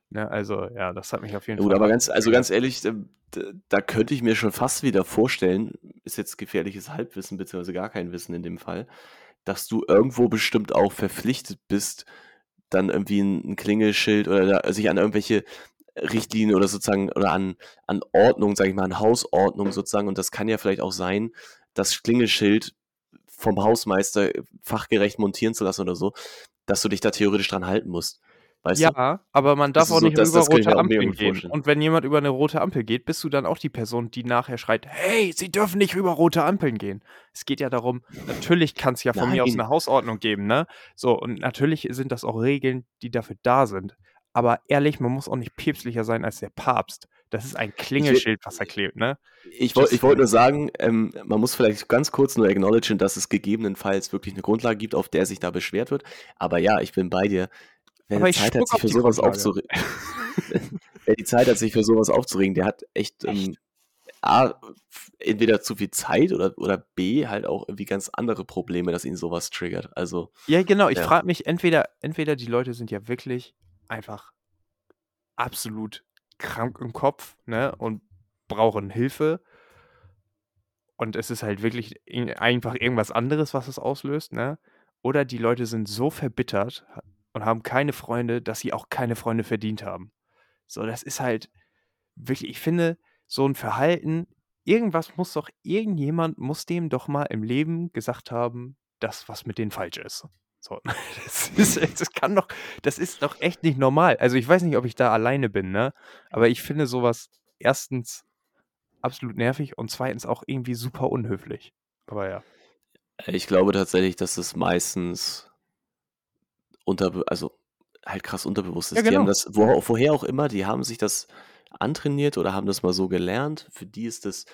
Speaker 1: Ne, also, ja, das hat mich auf jeden
Speaker 2: Fall. Gut, aber ganz, also ganz ehrlich, da, da, könnte ich mir schon fast wieder vorstellen, ist jetzt gefährliches Halbwissen, beziehungsweise gar kein Wissen in dem Fall, dass du irgendwo bestimmt auch verpflichtet bist, dann irgendwie ein, ein Klingelschild oder sich an irgendwelche Richtlinien oder sozusagen oder an, an Ordnung, sage ich mal, an Hausordnung sozusagen. Und das kann ja vielleicht auch sein, das Klingelschild vom Hausmeister fachgerecht montieren zu lassen oder so, dass du dich da theoretisch dran halten musst.
Speaker 1: Weißt ja, du? aber man darf auch so, nicht das, über das rote Ampeln gehen. Und wenn jemand über eine rote Ampel geht, bist du dann auch die Person, die nachher schreit, hey, sie dürfen nicht über rote Ampeln gehen. Es geht ja darum, natürlich kann es ja von Nein. mir aus eine Hausordnung geben, ne? So, und natürlich sind das auch Regeln, die dafür da sind. Aber ehrlich, man muss auch nicht päpstlicher sein als der Papst. Das ist ein Klingelschild, was er klebt, ne?
Speaker 2: Ich, wollte wollt nur sagen, ähm, man muss vielleicht ganz kurz nur acknowledgen, dass es gegebenenfalls wirklich eine Grundlage gibt, auf der sich da beschwert wird. Aber ja, ich bin bei dir. Wer die Zeit hat, sich für sowas aufzuregen, wer die Zeit hat, sich für sowas aufzuregen, der hat echt, ähm, A, f entweder zu viel Zeit oder oder B, halt auch irgendwie ganz andere Probleme, dass ihn so was triggert. Also,
Speaker 1: Ja, genau. Ich
Speaker 2: ja.
Speaker 1: frage mich entweder entweder die Leute sind ja wirklich einfach absolut krank im Kopf, ne, und brauchen Hilfe. Und es ist halt wirklich einfach irgendwas anderes, was es auslöst, ne? Oder die Leute sind so verbittert und haben keine Freunde, dass sie auch keine Freunde verdient haben. So, das ist halt wirklich ich finde, so 'n Verhalten irgendwas muss doch irgendjemand muss dem doch mal im Leben gesagt haben, dass was mit denen falsch ist. So, das ist das kann doch das ist doch echt nicht normal. Also, ich weiß nicht, ob ich da alleine bin, ne? Aber ich finde so was 1. absolut nervig und 2. auch irgendwie super unhöflich. Aber ja.
Speaker 2: Ich glaube tatsächlich, dass es meistens unterbe also, halt krass unterbewusst
Speaker 1: Ja,
Speaker 2: ist. Die haben
Speaker 1: genau.
Speaker 2: das wo woher auch immer, die haben sich das antrainiert oder haben das mal so gelernt. Für die ist das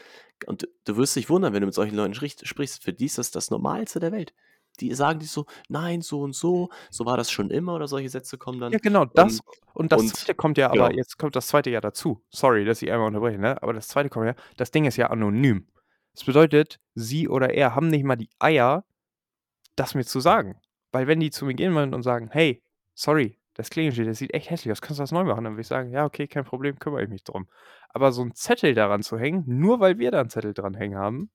Speaker 2: und du wirst dich wundern, wenn du mit solchen Leuten sprichst, für die ist das das Normalste der Welt. Die sagen dir so: „Nein, so und so, so war das schon immer“, oder solche Sätze kommen dann.
Speaker 1: Ja, genau, das
Speaker 2: Ähm,
Speaker 1: und das
Speaker 2: und
Speaker 1: 2. kommt ja aber
Speaker 2: genau.
Speaker 1: jetzt kommt das 2. ja dazu. Sorry, dass ich einmal unterbreche, ne? Aber das 2. kommt ja das Ding ist ja anonym. Das bedeutet, sie oder er haben nicht mal die Eier, das mir zu sagen. Weil wenn die zu mir gehen würden und sagen: „Hey, sorry, das Klingelschild, das sieht echt hässlich aus. Kannst du das neu machen?“ Dann würde ich sagen: „Ja, okay, kein Problem, kümmere ich mich drum.“ Aber so 'n Zettel daran zu hängen, nur weil wir da 'n Zettel dran hängen haben,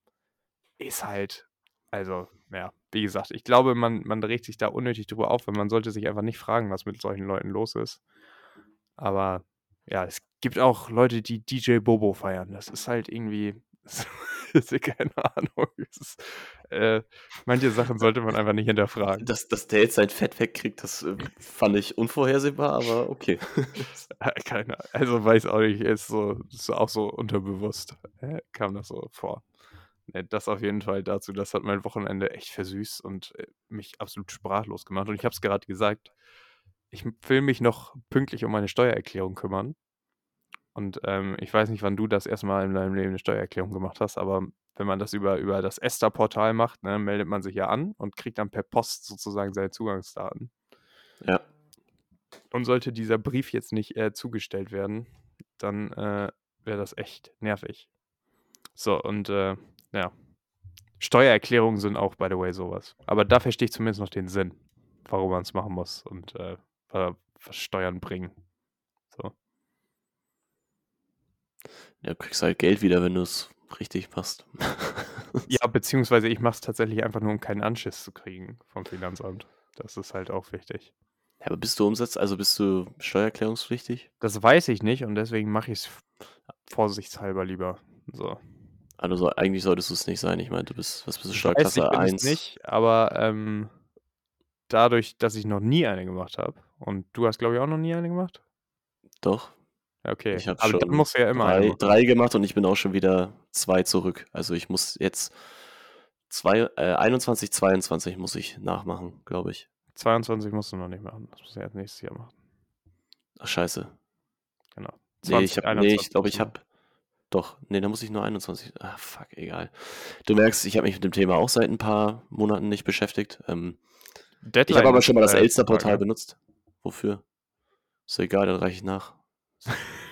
Speaker 1: ist halt also, ja, wie gesagt, ich glaube, man man regt sich da unnötig drüber auf, weil man sollte sich einfach nicht fragen, was mit solchen Leuten los ist. Aber ja, es gibt auch Leute, die DJ Bobo feiern. Das ist halt irgendwie keine Ahnung. Ist äh, manche Sachen sollte man einfach nicht hinterfragen.
Speaker 2: Dass dass der jetzt sein Fett wegkriegt, das, äh, fand ich unvorhersehbar, aber okay.
Speaker 1: Äh, keine also, weiß auch nicht, ist so ist auch so unterbewusst, äh, kam das so vor. Ne, das auf jeden Fall dazu. Das hat mein Wochenende echt versüßt und, äh, mich absolut sprachlos gemacht. Und ich habe es grad gesagt, ich will mich noch pünktlich um meine Steuererklärung kümmern. Und, ähm, ich weiß nicht, wann du das 1. Mal in deinem Leben 'ne Steuererklärung gemacht hast, aber wenn man das über über das ESTA-Portal macht, ne, meldet man sich ja an und kriegt dann per Post sozusagen seine Zugangsdaten.
Speaker 2: Ja.
Speaker 1: Und sollte dieser Brief jetzt nicht, äh, zugestellt werden, dann, äh, wäre das echt nervig. So und, äh, ja. Steuererklärungen sind auch by the way so was. Aber da verstehe ich zumindest noch den Sinn, warum man's machen muss und, äh, wa was Steuern bringen. So.
Speaker 2: Ja, kriegst halt Geld wieder, wenn du's richtig machst.
Speaker 1: Ja, beziehungsweise ich mache es tatsächlich einfach nur, um keinen Anschiss zu kriegen vom Finanzamt. Das ist halt auch wichtig.
Speaker 2: Ja, aber bist du Umsatz also, bist du steuererklärungspflichtig?
Speaker 1: Das weiß ich nicht und deswegen mache ich's v vorsichtshalber lieber, so.
Speaker 2: Also, eigentlich solltest du's nicht sein. Ich meine, du bist was bist du,
Speaker 1: Ich weiß, ich
Speaker 2: Steuerklasse
Speaker 1: bin es
Speaker 2: 1?
Speaker 1: nicht, aber, ähm, dadurch, dass ich noch nie eine gemacht habe und du hast, glaube ich, auch noch nie eine gemacht?
Speaker 2: Doch.
Speaker 1: Ja, okay.
Speaker 2: Ich habe
Speaker 1: Aber dann musst du ja immer eine
Speaker 2: 3
Speaker 1: machen.
Speaker 2: 3 gemacht und ich bin auch schon wieder 2 zurück. Also, ich muss jetzt zwei äh, 21, 22 muss ich nachmachen, glaube ich.
Speaker 1: 22 musst du noch nicht machen. Das musst du erst nächstes Jahr machen.
Speaker 2: Ach, scheiße.
Speaker 1: Genau.
Speaker 2: Ne, ich habe ne,
Speaker 1: 2021
Speaker 2: ich glaube,
Speaker 1: musst
Speaker 2: ich
Speaker 1: du
Speaker 2: habe doch, ne, da muss ich nur 21 ah, fuck, egal. Du merkst, ich habe mich mit dem Thema auch seit 'n paar Monaten nicht beschäftigt. Ähm, ich habe aber schon mal das Elster-Portal benutzt. Wofür? Ist egal, dann reiche ich nach.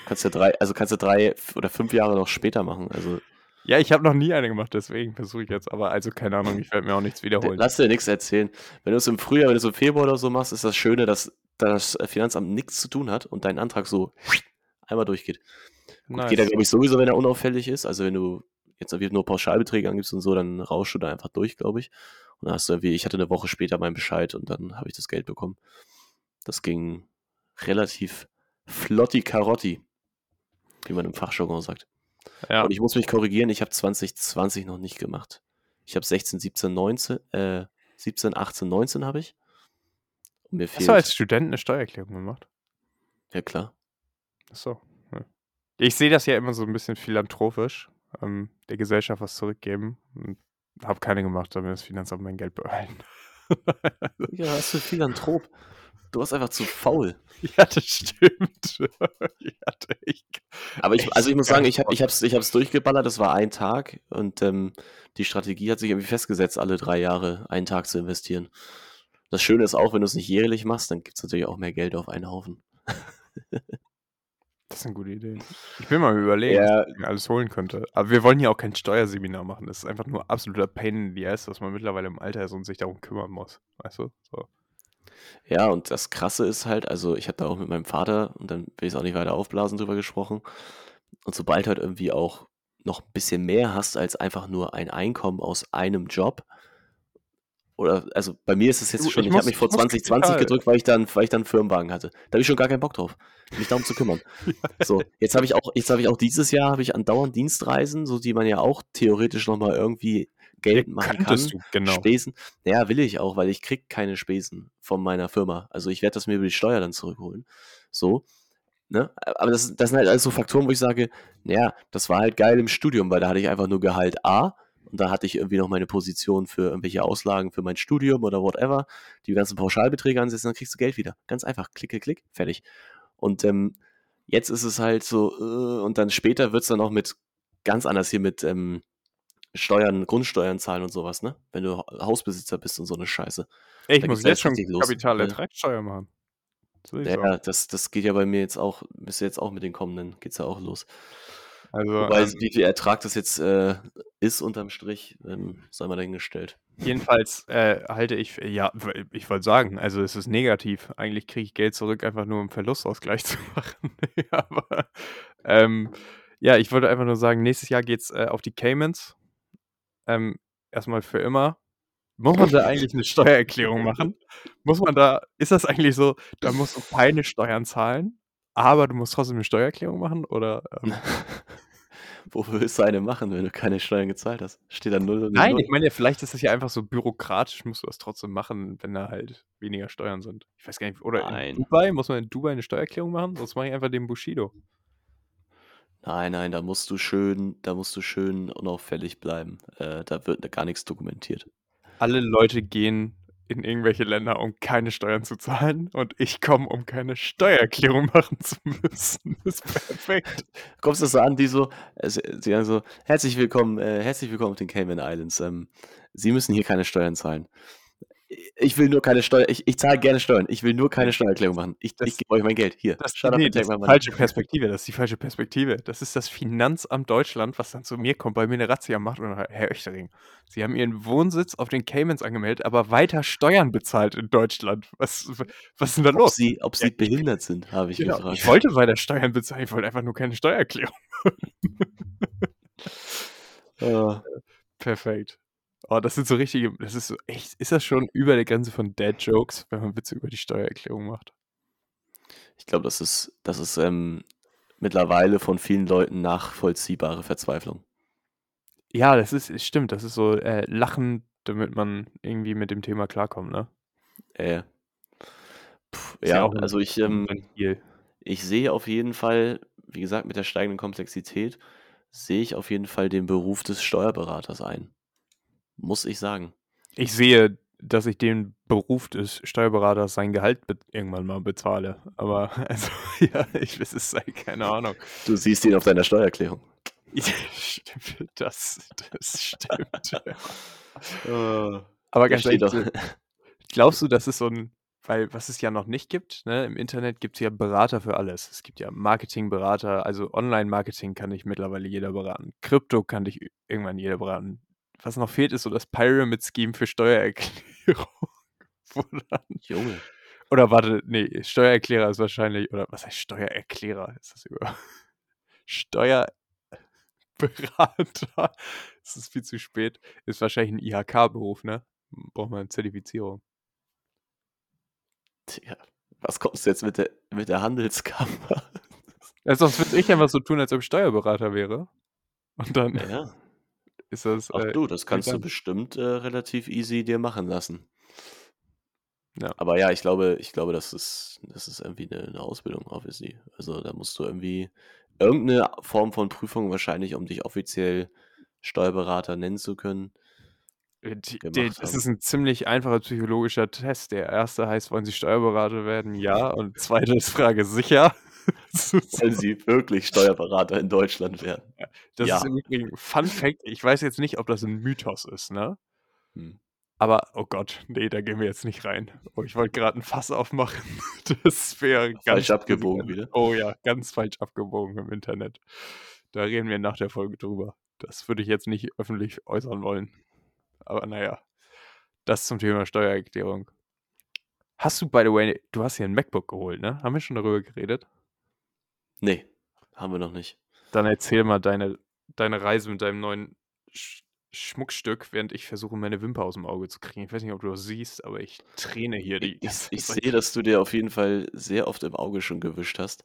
Speaker 2: Kannst ja 3 also, kannst du 3 f oder 5 Jahre noch später machen. Also
Speaker 1: Ja, ich habe noch nie eine gemacht, deswegen versuche ich jetzt aber also, keine Ahnung, ich werde mir auch nichts wiederholen.
Speaker 2: lass dir nix erzählen. Wenn du's im Frühjahr wenn du's im Februar oder so machst, ist das Schöne, dass das Finanzamt nix zu tun hat und dein Antrag so einmal durchgeht. Gut, geht
Speaker 1: Nice.
Speaker 2: glaube ich, sowieso, wenn er unauffällig ist. Also, wenn du jetzt irgendwie nur Pauschalbeträge angibst und so, dann rauschst du da einfach durch, glaube ich. Und dann hast du irgendwie ich hatte 'ne Woche später meinen Bescheid und dann habe ich das Geld bekommen. Das ging relativ flotti Karotti, wie man im Fachjargon sagt.
Speaker 1: Ja.
Speaker 2: Und ich muss mich korrigieren, ich habe 2020 noch nicht gemacht. Ich habe 16, 17, 19 äh, 17, 18, 19 habe ich. Und mir
Speaker 1: Hast du als
Speaker 2: fehlt
Speaker 1: Student 'ne Steuererklärung gemacht?
Speaker 2: Ja, klar.
Speaker 1: Ach so, ja. Ich sehe das ja immer so 'n bisschen philanthropisch, ähm, der Gesellschaft was zurückgeben und habe keine gemacht, damit das Finanzamt mein Geld behalten.
Speaker 2: Ja, was für Philanthrop. Du warst einfach zu faul.
Speaker 1: Ja, das stimmt. Ich hatte echt
Speaker 2: Aber ich also, ich muss sagen, ich habe ich es ich es durchgeballert. Das war 1 Tag und, ähm, die Strategie hat sich irgendwie festgesetzt, alle 3 Jahre einen Tag zu investieren. Das Schöne ist auch, wenn du's nicht jährlich machst, dann gibt's natürlich auch mehr Geld auf einen Haufen.
Speaker 1: Das ist eine gute Idee. Ich will mal überlegen,
Speaker 2: Ja.
Speaker 1: was ich mir alles holen könnte. Aber wir wollen ja auch kein Steuerseminar machen. Das ist einfach nur absoluter Pain in the ass, dass man mittlerweile im Alter ist und sich darum kümmern muss. Weißt du? So.
Speaker 2: Ja, und das Krasse ist halt, also ich habe da auch mit meinem Vater, und dann will ich es auch nicht weiter aufblasen, drüber gesprochen. Und sobald halt irgendwie auch noch ein bisschen mehr hast als einfach nur ein Einkommen aus einem Job, oder, also bei mir ist es jetzt
Speaker 1: Du,
Speaker 2: schon,
Speaker 1: ich
Speaker 2: ich habe mich vor
Speaker 1: ich muss
Speaker 2: 2020
Speaker 1: total-
Speaker 2: gedrückt, weil ich dann, weil ich dann einen Firmenwagen hatte. Da habe ich schon gar keinen Bock drauf, mich darum zu kümmern. So, jetzt habe ich auch, jetzt habe ich auch dieses Jahr habe ich andauernd Dienstreisen, so die man ja auch theoretisch nochmal irgendwie Geld machen kann.
Speaker 1: Könntest du, genau.
Speaker 2: Spesen. Ja, will ich auch, weil ich krieg keine Spesen von meiner Firma. Also ich werde das mir über die Steuer dann zurückholen. So. Ne? Aber das, das sind halt alles so Faktoren, wo ich sage, naja, das war halt geil im Studium, weil da hatte ich einfach nur Gehalt A und da hatte ich irgendwie noch meine Position für irgendwelche Auslagen für mein Studium oder whatever, die ganzen Pauschalbeträge ansetzen, dann kriegst du Geld wieder. Ganz einfach, klicke, klick, fertig. Und ähm, jetzt ist es halt so, äh, und dann später wird es dann auch mit ganz anders hier mit ähm, Steuern, Grundsteuern zahlen und sowas, ne? Wenn du Ha- Hausbesitzer bist und so eine Scheiße.
Speaker 1: Ey, ich
Speaker 2: Da
Speaker 1: muss jetzt schon? Kapitalertragssteuer machen. Ist
Speaker 2: Ja, das, das geht ja bei mir jetzt auch, bis jetzt auch mit den kommenden, geht's ja auch los.
Speaker 1: Also,
Speaker 2: Wobei,
Speaker 1: ähm,
Speaker 2: wie viel Ertrag das jetzt äh, ist unterm Strich, ähm, sei mal dahingestellt.
Speaker 1: jedenfalls äh, halte ich, ja, ich wollte sagen, also es ist negativ. Eigentlich kriege ich Geld zurück, einfach nur um Verlustausgleich zu machen. Ja, Aber ähm, ja, ich wollte einfach nur sagen, nächstes Jahr geht's äh, auf die Caymans. Ähm, erstmal für immer. Muss man da eigentlich eine Steuererklärung machen? Muss man da, ist das eigentlich so, da musst du keine Steuern zahlen, aber du musst trotzdem eine Steuererklärung machen? Oder ähm,
Speaker 2: Wofür willst du eine machen, wenn du keine Steuern gezahlt hast? Steht da null
Speaker 1: Nein,
Speaker 2: null.
Speaker 1: ich meine ja, vielleicht ist das ja einfach so bürokratisch, musst du das trotzdem machen, wenn da halt weniger Steuern sind. Ich weiß gar nicht, oder
Speaker 2: Nein.
Speaker 1: in Dubai, muss man in Dubai eine Steuererklärung machen? Sonst mache ich einfach den Bushido.
Speaker 2: Nein, nein, da musst du schön, da musst du schön unauffällig bleiben. Äh, da wird gar nichts dokumentiert.
Speaker 1: Alle Leute gehen in irgendwelche Länder, um keine Steuern zu zahlen und ich komme, um keine Steuererklärung machen zu müssen. Das ist perfekt.
Speaker 2: Kommst du so an, die so, äh, sie sie sagen so, herzlich willkommen, äh, herzlich willkommen auf den Cayman Islands. Ähm, Sie müssen hier keine Steuern zahlen. Ich will nur keine Steuern, ich, ich zahle gerne Steuern, ich will nur keine Steuererklärung machen. Ich, ich gebe euch mein Geld. Hier,
Speaker 1: Das,
Speaker 2: shut
Speaker 1: nee, das ist die falsche Perspektive. Das ist die falsche Perspektive. Das ist das Finanzamt Deutschland, was dann zu mir kommt, bei mir eine Razzia macht und sagt, Herr Oechtering, Sie haben Ihren Wohnsitz auf den Caymans angemeldet, aber weiter Steuern bezahlt in Deutschland. Was, was ist denn da
Speaker 2: Ob
Speaker 1: los?
Speaker 2: sie, ob sie
Speaker 1: Ja,
Speaker 2: behindert sind, habe ich
Speaker 1: Genau,
Speaker 2: gefragt.
Speaker 1: ich wollte weiter Steuern bezahlen, ich wollte einfach nur keine Steuererklärung.
Speaker 2: Äh,
Speaker 1: Perfekt. Oh, das sind so richtige, das ist so echt, ist das schon über der Grenze von Dad-Jokes, wenn man Witze über die Steuererklärung macht?
Speaker 2: ich glaube, das ist, das ist ähm, mittlerweile von vielen Leuten nachvollziehbare Verzweiflung.
Speaker 1: Ja, das ist, stimmt, das ist so äh, Lachen, damit man irgendwie mit dem Thema klarkommt, ne?
Speaker 2: Äh, pff, ja,
Speaker 1: ein-
Speaker 2: also ich, ähm, ich sehe auf jeden Fall, wie gesagt, mit der steigenden Komplexität, sehe ich auf jeden Fall den Beruf des Steuerberaters ein. Muss ich sagen.
Speaker 1: Ich sehe, dass ich den Beruf des Steuerberaters sein Gehalt irgendwann mal bezahle. Aber, also, ja, ich, es ist halt keine Ahnung.
Speaker 2: Du siehst ihn auf deiner Steuererklärung.
Speaker 1: stimmt, das, das stimmt.
Speaker 2: Äh,
Speaker 1: Aber ganz ehrlich,
Speaker 2: doch,
Speaker 1: glaubst du, das ist so ein, weil was es ja noch nicht gibt, ne? Im Internet gibt es ja Berater für alles. Es gibt ja Marketingberater, also Online-Marketing kann dich mittlerweile jeder beraten. Krypto kann dich irgendwann jeder beraten. Was noch fehlt, ist so das Pyramid-Scheme für Steuererklärung. Dann
Speaker 2: Junge.
Speaker 1: Oder warte, nee, Steuererklärer ist wahrscheinlich, oder was heißt Steuererklärer? Ist das über Steuerberater? Es ist viel zu spät. Ist wahrscheinlich ein IHK-Beruf, ne? Braucht man eine Zertifizierung.
Speaker 2: Tja, was kommst du jetzt mit der, mit der Handelskammer?
Speaker 1: Also sonst würde ich einfach so tun, als ob ich Steuerberater wäre. Und dann
Speaker 2: Ja,
Speaker 1: ist das.
Speaker 2: ach
Speaker 1: Äh,
Speaker 2: du, das kannst du bestimmt äh, relativ easy dir machen lassen.
Speaker 1: Ja.
Speaker 2: Aber ja, ich glaube, ich glaube, das ist, das ist irgendwie eine, eine Ausbildung, obviously. Also da musst du irgendwie irgendeine Form von Prüfung wahrscheinlich, um dich offiziell Steuerberater nennen zu können.
Speaker 1: äh, die, die, das ist ein ziemlich einfacher psychologischer Test. Der erste heißt, wollen Sie Steuerberater werden? Ja. Und zweite ist Frage sicher.
Speaker 2: Wenn sie wirklich Steuerberater in Deutschland werden.
Speaker 1: Das
Speaker 2: Ja.
Speaker 1: ist im Übrigen Fun Fact. Ich weiß jetzt nicht, ob das ein Mythos ist, ne?
Speaker 2: Hm.
Speaker 1: Aber, oh Gott, nee, da gehen wir jetzt nicht rein. Oh, ich wollte gerade ein Fass aufmachen. Das wäre ganz
Speaker 2: Falsch abgebogen wieder.
Speaker 1: Oh ja, ganz falsch abgebogen im Internet. Da reden wir nach der Folge drüber. Das würde ich jetzt nicht öffentlich äußern wollen. Aber naja, das zum Thema Steuererklärung. Hast du, by the way, du hast hier ein MacBook geholt, ne? Haben wir schon darüber geredet?
Speaker 2: Nee, haben wir noch nicht.
Speaker 1: Dann erzähl mal deine, deine Reise mit deinem neuen Sch Schmuckstück, während ich versuche, meine Wimper aus dem Auge zu kriegen. Ich weiß nicht, ob du das siehst, aber ich träne hier die.
Speaker 2: Ich, ich, ich sehe, dass du dir auf jeden Fall sehr oft im Auge schon gewischt hast.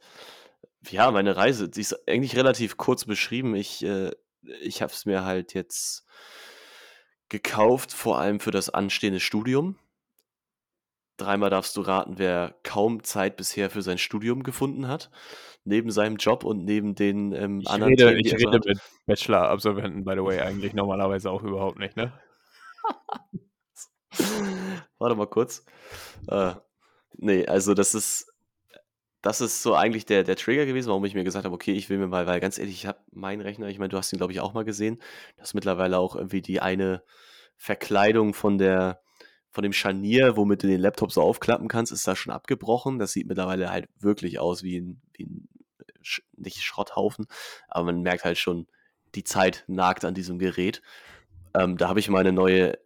Speaker 2: Ja, meine Reise, die ist eigentlich relativ kurz beschrieben. Ich, äh, ich habe es mir halt jetzt gekauft, vor allem für das anstehende Studium. Dreimal darfst du raten, wer kaum Zeit bisher für sein Studium gefunden hat. Neben seinem Job und neben den ähm,
Speaker 1: Ich
Speaker 2: anderen
Speaker 1: rede,
Speaker 2: Themen,
Speaker 1: ich rede mit Bachelor-Absolventen, by the way, eigentlich normalerweise auch überhaupt nicht, ne?
Speaker 2: Warte mal kurz. Äh, nee, also das ist, das ist so eigentlich der, der Trigger gewesen, warum ich mir gesagt habe, okay, ich will mir mal, weil ganz ehrlich, ich habe meinen Rechner, ich meine, du hast ihn, glaube ich, auch mal gesehen, das ist mittlerweile auch irgendwie die eine Verkleidung von der, von dem Scharnier, womit du den Laptop so aufklappen kannst, ist da schon abgebrochen. Das sieht mittlerweile halt wirklich aus wie ein, wie ein Sch nicht Schrotthaufen, aber man merkt halt schon, die Zeit nagt an diesem Gerät. Ähm, da habe ich meine neue,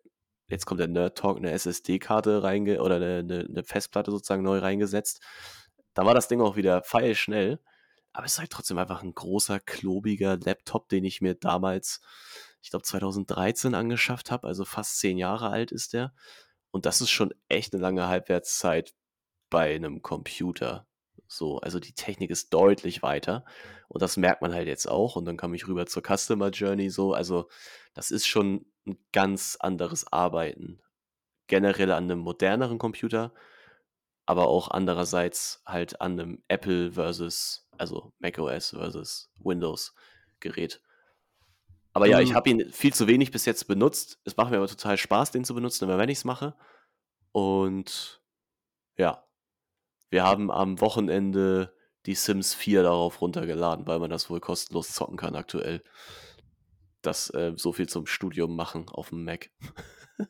Speaker 2: jetzt kommt der Nerd Talk, eine SSD-Karte reinge oder eine, eine, eine Festplatte sozusagen neu reingesetzt. Da war das Ding auch wieder feilschnell, aber es ist halt trotzdem einfach ein großer, klobiger Laptop, den ich mir damals, ich glaube 2013 angeschafft habe, also fast zehn Jahre alt ist der. Und das ist schon echt eine lange Halbwertszeit bei einem Computer. So, also die Technik ist deutlich weiter und das merkt man halt jetzt auch. Und dann kam ich rüber zur Customer Journey so. Also, das ist schon ein ganz anderes Arbeiten. Generell an einem moderneren Computer, aber auch andererseits halt an einem Apple versus, also macOS versus Windows Gerät. Aber ja, ich
Speaker 1: Du,
Speaker 2: habe ihn viel zu wenig bis jetzt benutzt. Es macht mir aber total Spaß, den zu benutzen, immer wenn ich es mache. Und ja, wir haben am Wochenende die Sims 4 darauf runtergeladen, weil man das wohl kostenlos zocken kann aktuell. Das äh, so viel zum Studium machen auf dem Mac.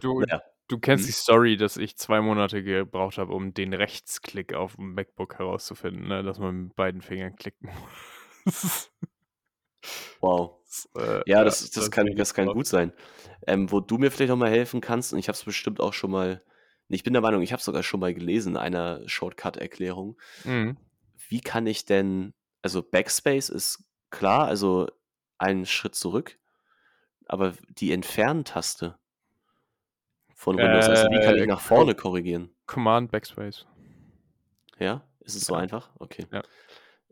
Speaker 1: du,
Speaker 2: naja.
Speaker 1: du kennst
Speaker 2: Hm?
Speaker 1: die Story, dass ich zwei Monate gebraucht habe, um den Rechtsklick auf dem MacBook herauszufinden, ne? dass man mit beiden Fingern klicken muss.
Speaker 2: Wow.
Speaker 1: Äh,
Speaker 2: Ja, das, das,
Speaker 1: das
Speaker 2: kann, das kann gut sein. Ähm, wo du mir vielleicht auch mal helfen kannst, und ich habe es bestimmt auch schon mal, ich bin der Meinung, ich habe es sogar schon mal gelesen in einer Shortcut-Erklärung.
Speaker 1: Mhm.
Speaker 2: Wie kann ich denn, also Backspace ist klar, also einen Schritt zurück, aber die Entfernen-Taste von Windows, also wie kann ich
Speaker 1: Äh,
Speaker 2: nach vorne korrigieren?
Speaker 1: Command Backspace.
Speaker 2: Ja? Ist es so
Speaker 1: Ja.
Speaker 2: einfach? Okay.
Speaker 1: Ja.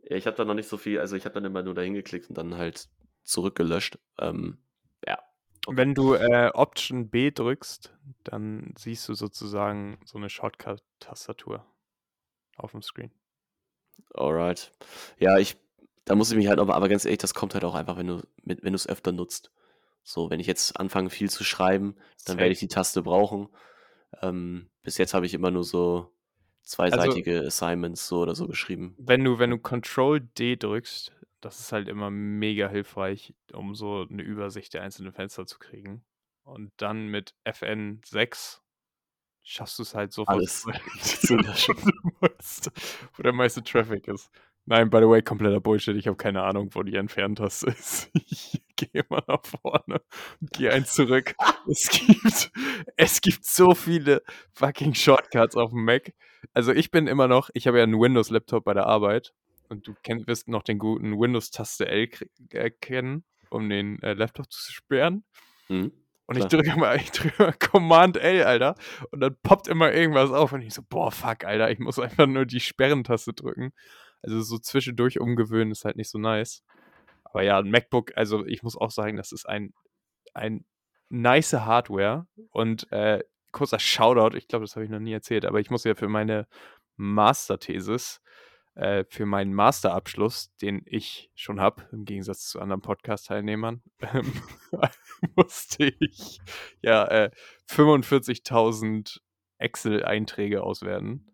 Speaker 2: Ja, ich habe da noch nicht so viel, also ich habe dann immer nur dahin geklickt und dann halt zurückgelöscht. Ähm, ja, okay.
Speaker 1: Wenn du äh, Option B drückst, dann siehst du sozusagen so eine Shortcut-Tastatur auf dem Screen.
Speaker 2: Alright. Ja, ich, da muss ich mich halt aber, aber ganz ehrlich, das kommt halt auch einfach, wenn du wenn du es öfter nutzt. So, wenn ich jetzt anfange, viel zu schreiben, dann werde ich die Taste brauchen. Ähm, bis jetzt habe ich immer nur so
Speaker 1: Also,
Speaker 2: zweiseitige Assignments so oder so geschrieben.
Speaker 1: wenn du, wenn du Control D drückst, das ist halt immer mega hilfreich, um so eine Übersicht der einzelnen Fenster zu kriegen. Und dann mit FN6 schaffst du es halt sofort,
Speaker 2: Alles
Speaker 1: wo
Speaker 2: zu
Speaker 1: meiste- wo der meiste Traffic ist. Nein, by the way, kompletter Bullshit. Ich habe keine Ahnung, wo die Entferntaste ist. Gehe mal nach vorne und gehe eins zurück. Es gibt, es gibt so viele fucking Shortcuts auf dem Mac. Also ich bin immer noch, ich habe ja einen Windows-Laptop bei der Arbeit und du kenn, wirst noch den guten Windows-Taste L erkennen, um den äh, Laptop zu sperren.
Speaker 2: Mhm,
Speaker 1: Und ich drücke immer, ich drücke immer Command L, Alter. Und dann poppt immer irgendwas auf. Und ich so, boah, fuck, Alter, ich muss einfach nur die Sperrentaste drücken. Also so zwischendurch umgewöhnen ist halt nicht so nice. Aber ja, ein MacBook, also ich muss auch sagen, das ist ein, ein nice Hardware. Und äh, kurzer Shoutout, ich glaube, das habe ich noch nie erzählt, aber ich muss ja für meine Masterthesis, äh, für meinen Masterabschluss, den ich schon habe, im Gegensatz zu anderen Podcast-Teilnehmern, ähm, musste ich ja äh, 45.000 Excel-Einträge auswerten.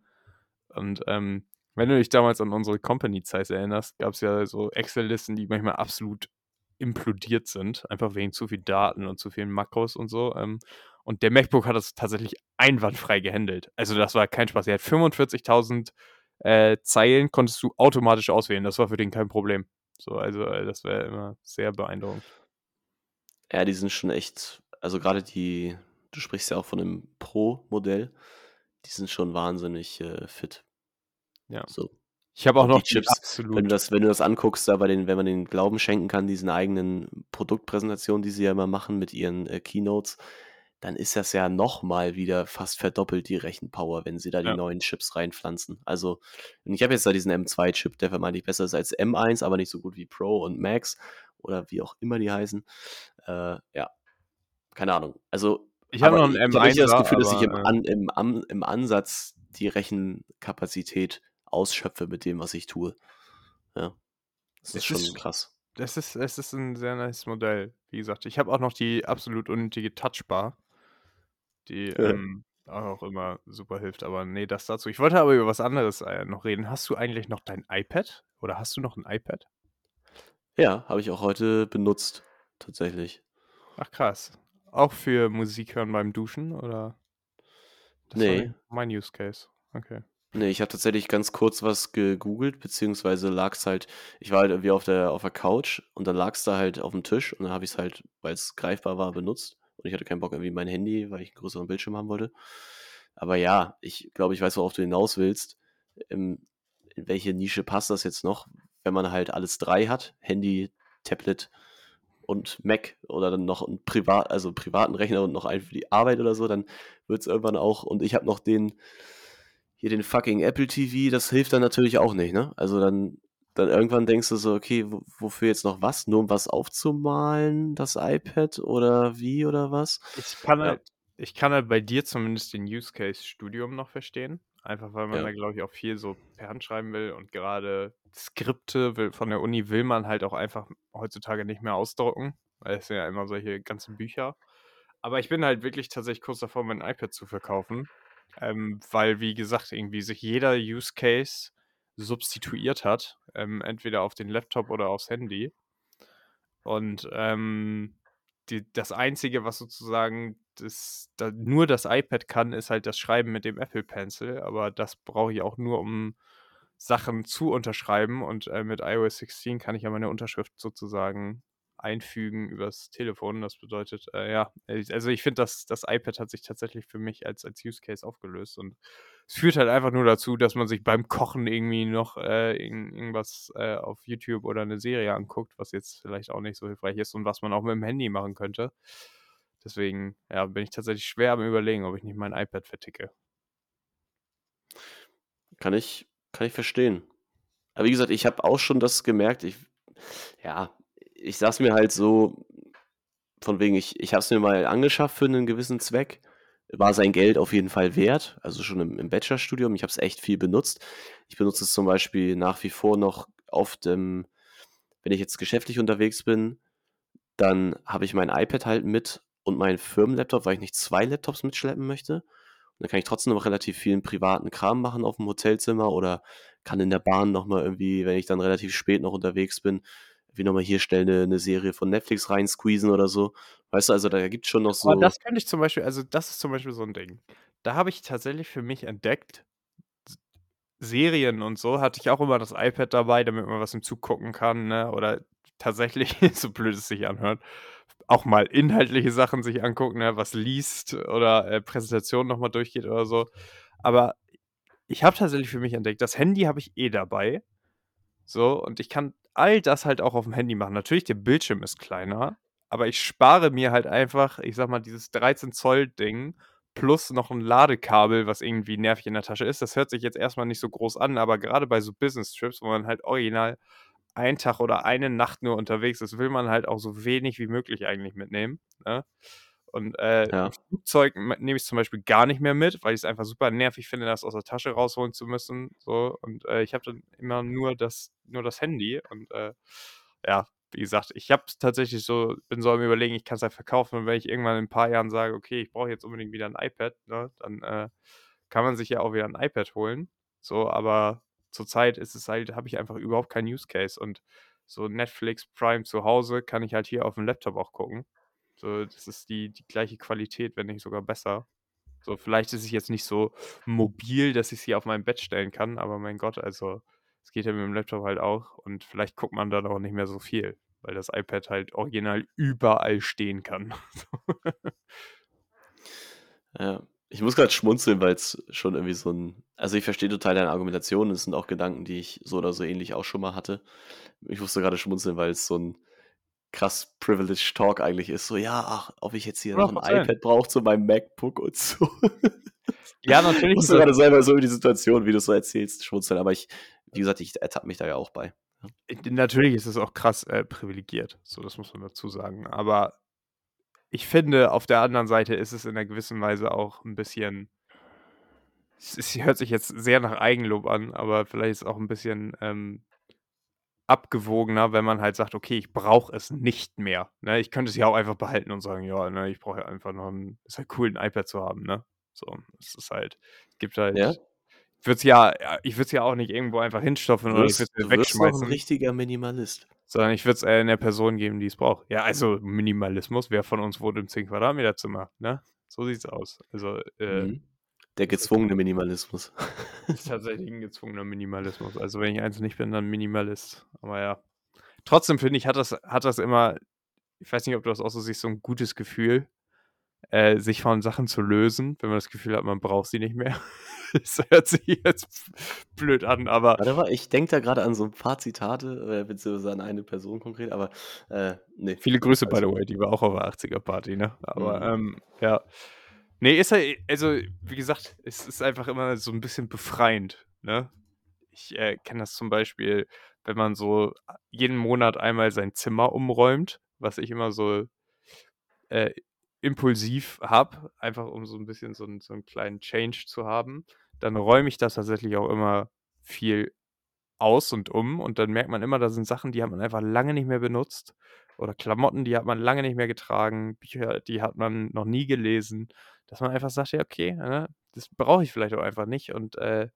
Speaker 1: Und ähm, wenn du dich damals an unsere Company-Zeit erinnerst, gab es ja so Excel-Listen, die manchmal absolut implodiert sind, einfach wegen zu viel Daten und zu vielen Makros und so. Ähm, und der MacBook hat das tatsächlich einwandfrei gehandelt. Also das war kein Spaß. Er hat 45.000 äh, Zeilen, konntest du automatisch auswählen. Das war für den kein Problem. So, also äh, das wäre immer sehr beeindruckend.
Speaker 2: Ja, die sind schon echt, also gerade die, du sprichst ja auch von dem Pro-Modell, die sind schon wahnsinnig äh, fit.
Speaker 1: Ja.
Speaker 2: So.
Speaker 1: Ich habe auch
Speaker 2: Und
Speaker 1: noch
Speaker 2: die Chips,
Speaker 1: absolut.
Speaker 2: wenn du das, wenn du das anguckst, da bei den, wenn man den Glauben schenken kann, diesen eigenen Produktpräsentationen, die sie ja immer machen mit ihren äh, Keynotes, dann ist das ja nochmal wieder fast verdoppelt die Rechenpower, wenn sie da die
Speaker 1: Ja.
Speaker 2: neuen Chips reinpflanzen. Also, und ich habe jetzt da diesen M2-Chip, der vermeintlich besser ist als M1, aber nicht so gut wie Pro und Max oder wie auch immer die heißen. Äh, ja, keine Ahnung. Also,
Speaker 1: Ich habe noch einen
Speaker 2: ich habe das
Speaker 1: M1er,
Speaker 2: Gefühl, dass ich im,
Speaker 1: äh,
Speaker 2: An, im, Am, im Ansatz die Rechenkapazität ausschöpfe mit dem, was ich tue. Ja, das
Speaker 1: Es
Speaker 2: ist schon
Speaker 1: ist-
Speaker 2: krass.
Speaker 1: Es ist, es ist ein sehr nice Modell. Wie gesagt, ich habe auch noch die absolut unnötige Touchbar, die
Speaker 2: Ja.
Speaker 1: ähm, auch immer super hilft. Aber nee, das dazu. Ich wollte aber über was anderes äh, noch reden. Hast du eigentlich noch dein iPad? Oder hast du noch ein iPad?
Speaker 2: Ja, habe ich auch heute benutzt, tatsächlich.
Speaker 1: Ach krass. Auch für Musik hören beim Duschen? Oder? Das
Speaker 2: Nee.
Speaker 1: mein Use Case. Okay.
Speaker 2: Nee, ich habe tatsächlich ganz kurz was gegoogelt, beziehungsweise lag's halt, ich war halt irgendwie auf der, auf der Couch und dann lag's da halt auf dem Tisch und dann habe ich es halt, weil es greifbar war, benutzt. Und ich hatte keinen Bock irgendwie mein Handy, weil ich einen größeren Bildschirm haben wollte. Aber ja, ich glaube, ich weiß, worauf du hinaus willst. Ähm, in welche Nische passt das jetzt noch, wenn man halt alles drei hat? Handy, Tablet und Mac oder dann noch einen Privat, also einen privaten Rechner und noch einen für die Arbeit oder so, dann wird es irgendwann auch, und ich habe noch den, hier den fucking Apple TV, das hilft dann natürlich auch nicht, ne? Also dann, dann irgendwann denkst du so, okay, wo, wofür jetzt noch was? Nur um was aufzumalen, das iPad oder wie oder was?
Speaker 1: Ich kann,
Speaker 2: Ja.
Speaker 1: halt, ich kann halt bei dir zumindest den Use Case Studium noch verstehen. Einfach weil man
Speaker 2: Ja.
Speaker 1: da, glaube ich, auch viel so per Hand schreiben will und gerade Skripte will, von der Uni will man halt auch einfach heutzutage nicht mehr ausdrucken, weil es sind ja immer solche ganzen Bücher. Aber ich bin halt wirklich tatsächlich kurz davor, mein iPad zu verkaufen, ähm, weil, wie gesagt, irgendwie sich jeder Use Case substituiert hat, ähm, entweder auf den Laptop oder aufs Handy. Und ähm, die, das Einzige, was sozusagen das, da, nur das iPad kann, ist halt das Schreiben mit dem Apple Pencil. Aber das brauche ich auch nur, um Sachen zu unterschreiben. Und äh, mit iOS 16 kann ich ja meine Unterschrift sozusagen einfügen übers Telefon. Das bedeutet, äh, ja, also ich finde, das, das iPad hat sich tatsächlich für mich als, als Use Case aufgelöst. Und es führt halt einfach nur dazu, dass man sich beim Kochen irgendwie noch äh, irgend- irgendwas äh, auf YouTube oder eine Serie anguckt, was jetzt vielleicht auch nicht so hilfreich ist und was man auch mit dem Handy machen könnte. Deswegen ja, bin ich tatsächlich schwer am Überlegen, ob ich nicht mein iPad verticke.
Speaker 2: Kann ich, kann ich verstehen. Aber wie gesagt, ich habe auch schon das gemerkt. Ich, ja, ich sag's mir halt so, von wegen, ich, ich habe es mir mal angeschafft für einen gewissen Zweck. War sein Geld auf jeden Fall wert, also schon im, im Bachelorstudium. Ich habe es echt viel benutzt. Ich benutze es zum Beispiel nach wie vor noch oft, ähm, wenn ich jetzt geschäftlich unterwegs bin, dann habe ich mein iPad halt mit und meinen Firmenlaptop, weil ich nicht zwei Laptops mitschleppen möchte. Und dann kann ich trotzdem noch relativ vielen privaten Kram machen auf dem Hotelzimmer oder kann in der Bahn nochmal irgendwie, wenn ich dann relativ spät noch unterwegs bin, wie nochmal hier schnell eine, eine Serie von Netflix rein squeezen oder so. Weißt du, also da gibt es schon noch so.
Speaker 1: Aber das könnte ich zum Beispiel, also das ist zum Beispiel so ein Ding. Da habe ich tatsächlich für mich entdeckt, Serien und so hatte ich auch immer das iPad dabei, damit man was im Zug gucken kann, ne? Oder tatsächlich, so blöd es sich anhört, auch mal inhaltliche Sachen sich angucken, ne? Was liest oder äh, Präsentationen nochmal durchgeht oder so. Aber ich habe tatsächlich für mich entdeckt, das Handy habe ich eh dabei. So, und ich kann all das halt auch auf dem Handy machen. Natürlich, der Bildschirm ist kleiner, aber ich spare mir halt einfach, ich sag mal, dieses 13 Zoll Ding plus noch ein Ladekabel, was irgendwie nervig in der Tasche ist. Das hört sich jetzt erstmal nicht so groß an, aber gerade bei so Business Trips, wo man halt original einen Tag oder eine Nacht nur unterwegs ist, will man halt auch so wenig wie möglich eigentlich mitnehmen. Ne? Und äh,
Speaker 2: Ja.
Speaker 1: Flugzeug nehme ich zum Beispiel gar nicht mehr mit, weil ich es einfach super nervig finde, das aus der Tasche rausholen zu müssen. So. Und äh, ich habe dann immer nur das, nur das Handy. Und äh, ja, wie gesagt, ich habe tatsächlich so, bin so am überlegen, ich kann es halt verkaufen. Und wenn ich irgendwann in ein paar Jahren sage, okay, ich brauche jetzt unbedingt wieder ein iPad, ne, dann äh, kann man sich ja auch wieder ein iPad holen. So, aber zurzeit ist es halt, habe ich einfach überhaupt keinen Use Case. Und so Netflix, Prime zu Hause kann ich halt hier auf'm Laptop auch gucken. So, das ist die die gleiche Qualität, wenn nicht sogar besser. So, vielleicht ist es jetzt nicht so mobil, dass ich's hier auf mein Bett stellen kann, aber mein Gott, also, es geht ja mit dem Laptop halt auch und vielleicht guckt man dann auch nicht mehr so viel, weil das iPad halt original überall stehen kann.
Speaker 2: Ja, ich muss grad schmunzeln, weil's schon irgendwie so 'n also, ich verstehe total deine Argumentation. Es sind auch Gedanken, die ich so oder so ähnlich auch schon mal hatte. Ich musste grade schmunzeln, weil's so 'n krass privileged Talk eigentlich ist. So: „Ja, ach, ob ich jetzt hier noch 'n
Speaker 1: 100 %.
Speaker 2: iPad brauche zu meinem MacBook und so.“
Speaker 1: Ja, natürlich
Speaker 2: Musste
Speaker 1: das
Speaker 2: grade selber so über die Situation, wie du's so erzählst, schmunzeln, aber ich wie gesagt, ich ertappe mich da ja auch bei.
Speaker 1: Äh, natürlich ist es auch krass, äh, privilegiert, so, das muss man dazu sagen. Aber ich finde, auf der anderen Seite ist es in 'ner gewissen Weise auch 'n bisschen es es hört sich jetzt sehr nach Eigenlob an, aber vielleicht ist es auch 'n bisschen, ähm, abgewogener, wenn man halt sagt: „Okay, ich brauche es nicht mehr“, ne? Ich könnte es ja auch einfach behalten und sagen: „Ja, ne, ich brauche ja einfach noch 'n ist halt cool, 'n iPad zu haben“, ne? So, es ist halt gibt
Speaker 2: Ja?
Speaker 1: halt ich würde es ja ja, ich würde es ja auch nicht irgendwo einfach hinstopfen oder ich würde es
Speaker 2: du wirst noch 'n
Speaker 1: wegschmeißen.
Speaker 2: richtiger Minimalist.
Speaker 1: Sondern ich würde es, äh, 'ner Person geben, die es braucht. Ja, also, Minimalismus, wer von uns wohnt im 10 Quadratmeter Zimmer, ne? So sieht's aus. Also, äh
Speaker 2: Mhm. Der gezwungene Minimalismus.
Speaker 1: Ist tatsächlich 'n gezwungener Minimalismus. Also, wenn ich eins nicht bin, dann Minimalist. Aber ja. Trotzdem finde ich, hat das hat das immer ich weiß nicht, ob du das auch so siehst, so 'n gutes Gefühl, äh, sich von Sachen zu lösen, wenn man das Gefühl hat, man braucht sie nicht mehr. Das hört sich jetzt blöd an, aber
Speaker 2: Warte mal, ich denke da grade an so 'n paar Zitate, äh, beziehungsweise an eine Person konkret, aber, äh, ne,
Speaker 1: Viele Grüße, by
Speaker 2: alles
Speaker 1: the way, die war auch auf der 80er Party, ne? Aber,
Speaker 2: Mhm.
Speaker 1: ähm, ja. Ne, ist eh also, wie gesagt, es ist einfach immer so 'n bisschen befreiend, ne? Ich, äh, kenne das zum Beispiel, wenn man so a jeden Monat einmal sein Zimmer umräumt, was ich immer so, äh, impulsiv habe, einfach um so 'n bisschen so so 'n kleinen Change zu haben, dann räume ich das tatsächlich auch immer viel aus und um und dann merkt man immer, da sind Sachen, die hat man einfach lange nicht mehr benutzt oder Klamotten, die hat man lange nicht mehr getragen, Bücher, die hat man noch nie gelesen, dass man einfach sagt: „Ja, okay, ne, das brauche ich vielleicht auch einfach nicht“ und, äh,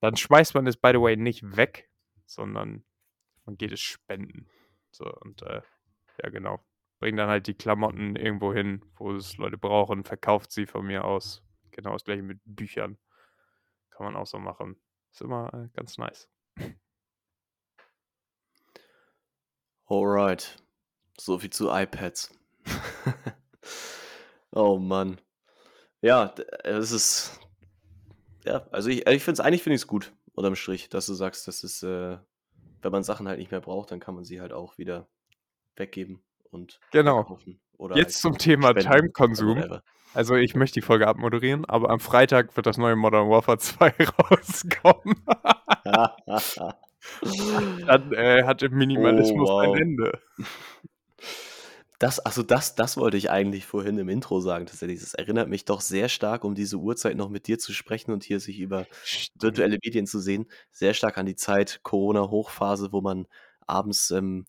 Speaker 1: dann schmeißt man es, by the way, nicht weg, sondern man geht es spenden. So und, äh, ja genau, bringt dann halt die Klamotten irgendwo hin, wo es Leute brauchen, verkauft sie von mir aus. Genau das Gleiche mit Büchern. Kann man auch so machen. Ist immer, äh, ganz nice.
Speaker 2: Alright. So viel zu iPads. Oh Mann. Ja, d es ist ja, also, ich ich finde es eigentlich finde ich's gut unterm Strich, dass du sagst, das ist, äh wenn man Sachen halt nicht mehr braucht, dann kann man sie halt auch wieder weggeben und
Speaker 1: Genau.
Speaker 2: verkaufen oder halt
Speaker 1: Jetzt zum Thema Time-Konsum.
Speaker 2: whatever.
Speaker 1: Also, ich möchte die Folge abmoderieren, aber am Freitag wird das neue Modern Warfare 2 rauskommen. Dann, äh, hat der
Speaker 2: Oh,
Speaker 1: Minimalismus ein
Speaker 2: wow.
Speaker 1: Ende.
Speaker 2: Das ach so, das das wollte ich eigentlich vorhin im Intro sagen tatsächlich. Das erinnert mich doch sehr stark, um diese Uhrzeit noch mit dir zu sprechen und hier sich über virtuelle Medien zu sehen, sehr stark an die Zeit Corona-Hochphase, wo man abends, ähm,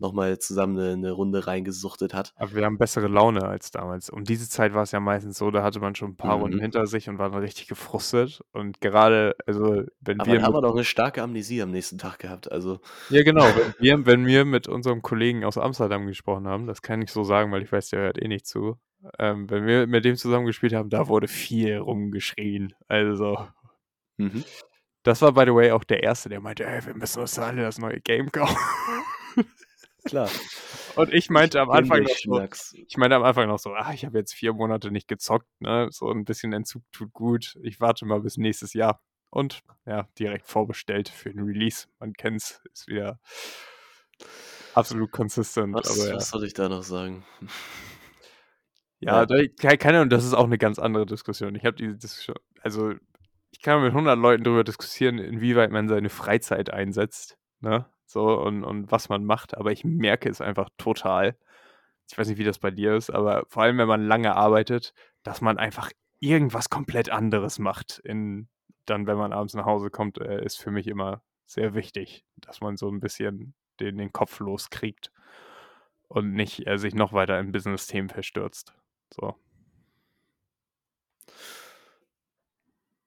Speaker 2: noch mal zusammen 'ne 'ne Runde reingesuchtet hat.
Speaker 1: Aber wir haben bessere Laune als damals. Um diese Zeit war's ja meistens so, da hatte man schon 'n paar Runden
Speaker 2: Mhm.
Speaker 1: hinter sich und war dann richtig gefrustet und gerade also, wenn
Speaker 2: Aber
Speaker 1: wir
Speaker 2: dann haben wir doch 'ne starke Amnesie am nächsten Tag gehabt, also
Speaker 1: Ja, genau, wenn wir wenn wir mit unserem Kollegen aus Amsterdam gesprochen haben, das kann ich so sagen, weil ich weiß, der hört eh nicht zu. Ähm, wenn wir mit dem zusammen gespielt haben, da wurde viel rumgeschrien. Also
Speaker 2: Mhm.
Speaker 1: das war, by the way, auch der Erste, der meinte: „Ey, wir müssen uns alle das neue Game kaufen.“
Speaker 2: Klar.
Speaker 1: Und ich meinte am Anfang
Speaker 2: den
Speaker 1: noch so ich meinte am Anfang noch so: „Ah, ich habe jetzt 4 Monate nicht gezockt, ne? So 'n bisschen Entzug tut gut. Ich warte mal bis nächstes Jahr.“ Und ja, direkt vorbestellt für 'n Release. Man kennt's, ist wieder absolut consistent, aber
Speaker 2: Was
Speaker 1: ja.
Speaker 2: was soll ich da noch sagen?
Speaker 1: Ja,
Speaker 2: Ja.
Speaker 1: keine Ahnung, das ist auch 'ne ganz andere Diskussion. Ich habe diese Diskussion also, ich kann mit 100 Leuten darüber diskutieren, inwieweit man seine Freizeit einsetzt, ne, so und und was man macht, aber ich merke es einfach total. Ich weiß nicht, wie das bei dir ist, aber vor allem, wenn man lange arbeitet, dass man einfach irgendwas komplett anderes macht in dann, wenn man abends nach Hause kommt, äh, ist für mich immer sehr wichtig, dass man so 'n bisschen den den Kopf loskriegt und nicht, äh, sich noch weiter in Business-Themen verstürzt, so.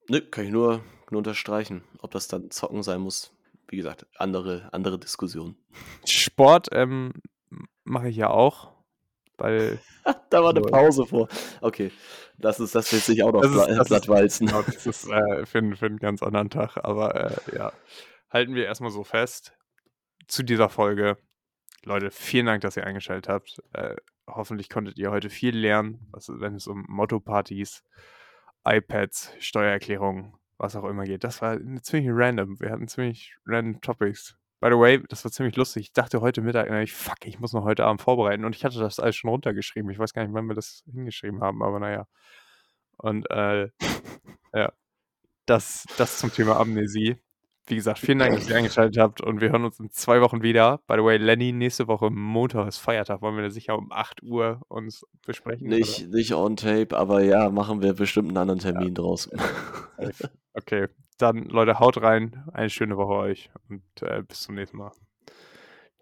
Speaker 2: Ne, kann ich nur nur unterstreichen. Ob das dann Zocken sein muss, wie gesagt, andere, andere Diskussion.
Speaker 1: Sport ähm, mache ich ja auch, weil.
Speaker 2: da war eine Pause vor. Okay, das ist, das wird sich auch noch
Speaker 1: das ist,
Speaker 2: walzen.
Speaker 1: Genau, das ist äh, für, für einen ganz anderen Tag, aber äh, ja. Halten wir erstmal so fest zu dieser Folge. Leute, vielen Dank, dass ihr eingeschaltet habt. Äh, hoffentlich konntet ihr heute viel lernen, was, wenn es um Motto-Partys, iPads, Steuererklärungen, was auch immer geht. Das war ziemlich random. Wir hatten ziemlich random Topics. By the way, das war ziemlich lustig. Ich dachte heute Mittag, ich, fuck, ich muss noch heute Abend vorbereiten. Und ich hatte das alles schon runtergeschrieben. Ich weiß gar nicht, wann wir das hingeschrieben haben, aber naja. Und äh, ja, das, das zum Thema Amnesie. Wie gesagt, vielen Dank, dass ihr eingeschaltet habt und wir hören uns in zwei Wochen wieder. By the way, Lenny, nächste Woche Montag ist Feiertag. Wollen wir da sicher um 8 Uhr uns besprechen?
Speaker 2: Nicht, nicht on tape, aber ja, machen wir bestimmt einen anderen Termin ja. draus.
Speaker 1: okay, dann Leute, haut rein. Eine schöne Woche euch und äh, bis zum nächsten Mal.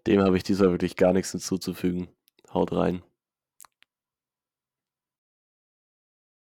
Speaker 2: Dem habe ich diesmal wirklich gar nichts hinzuzufügen. Haut rein.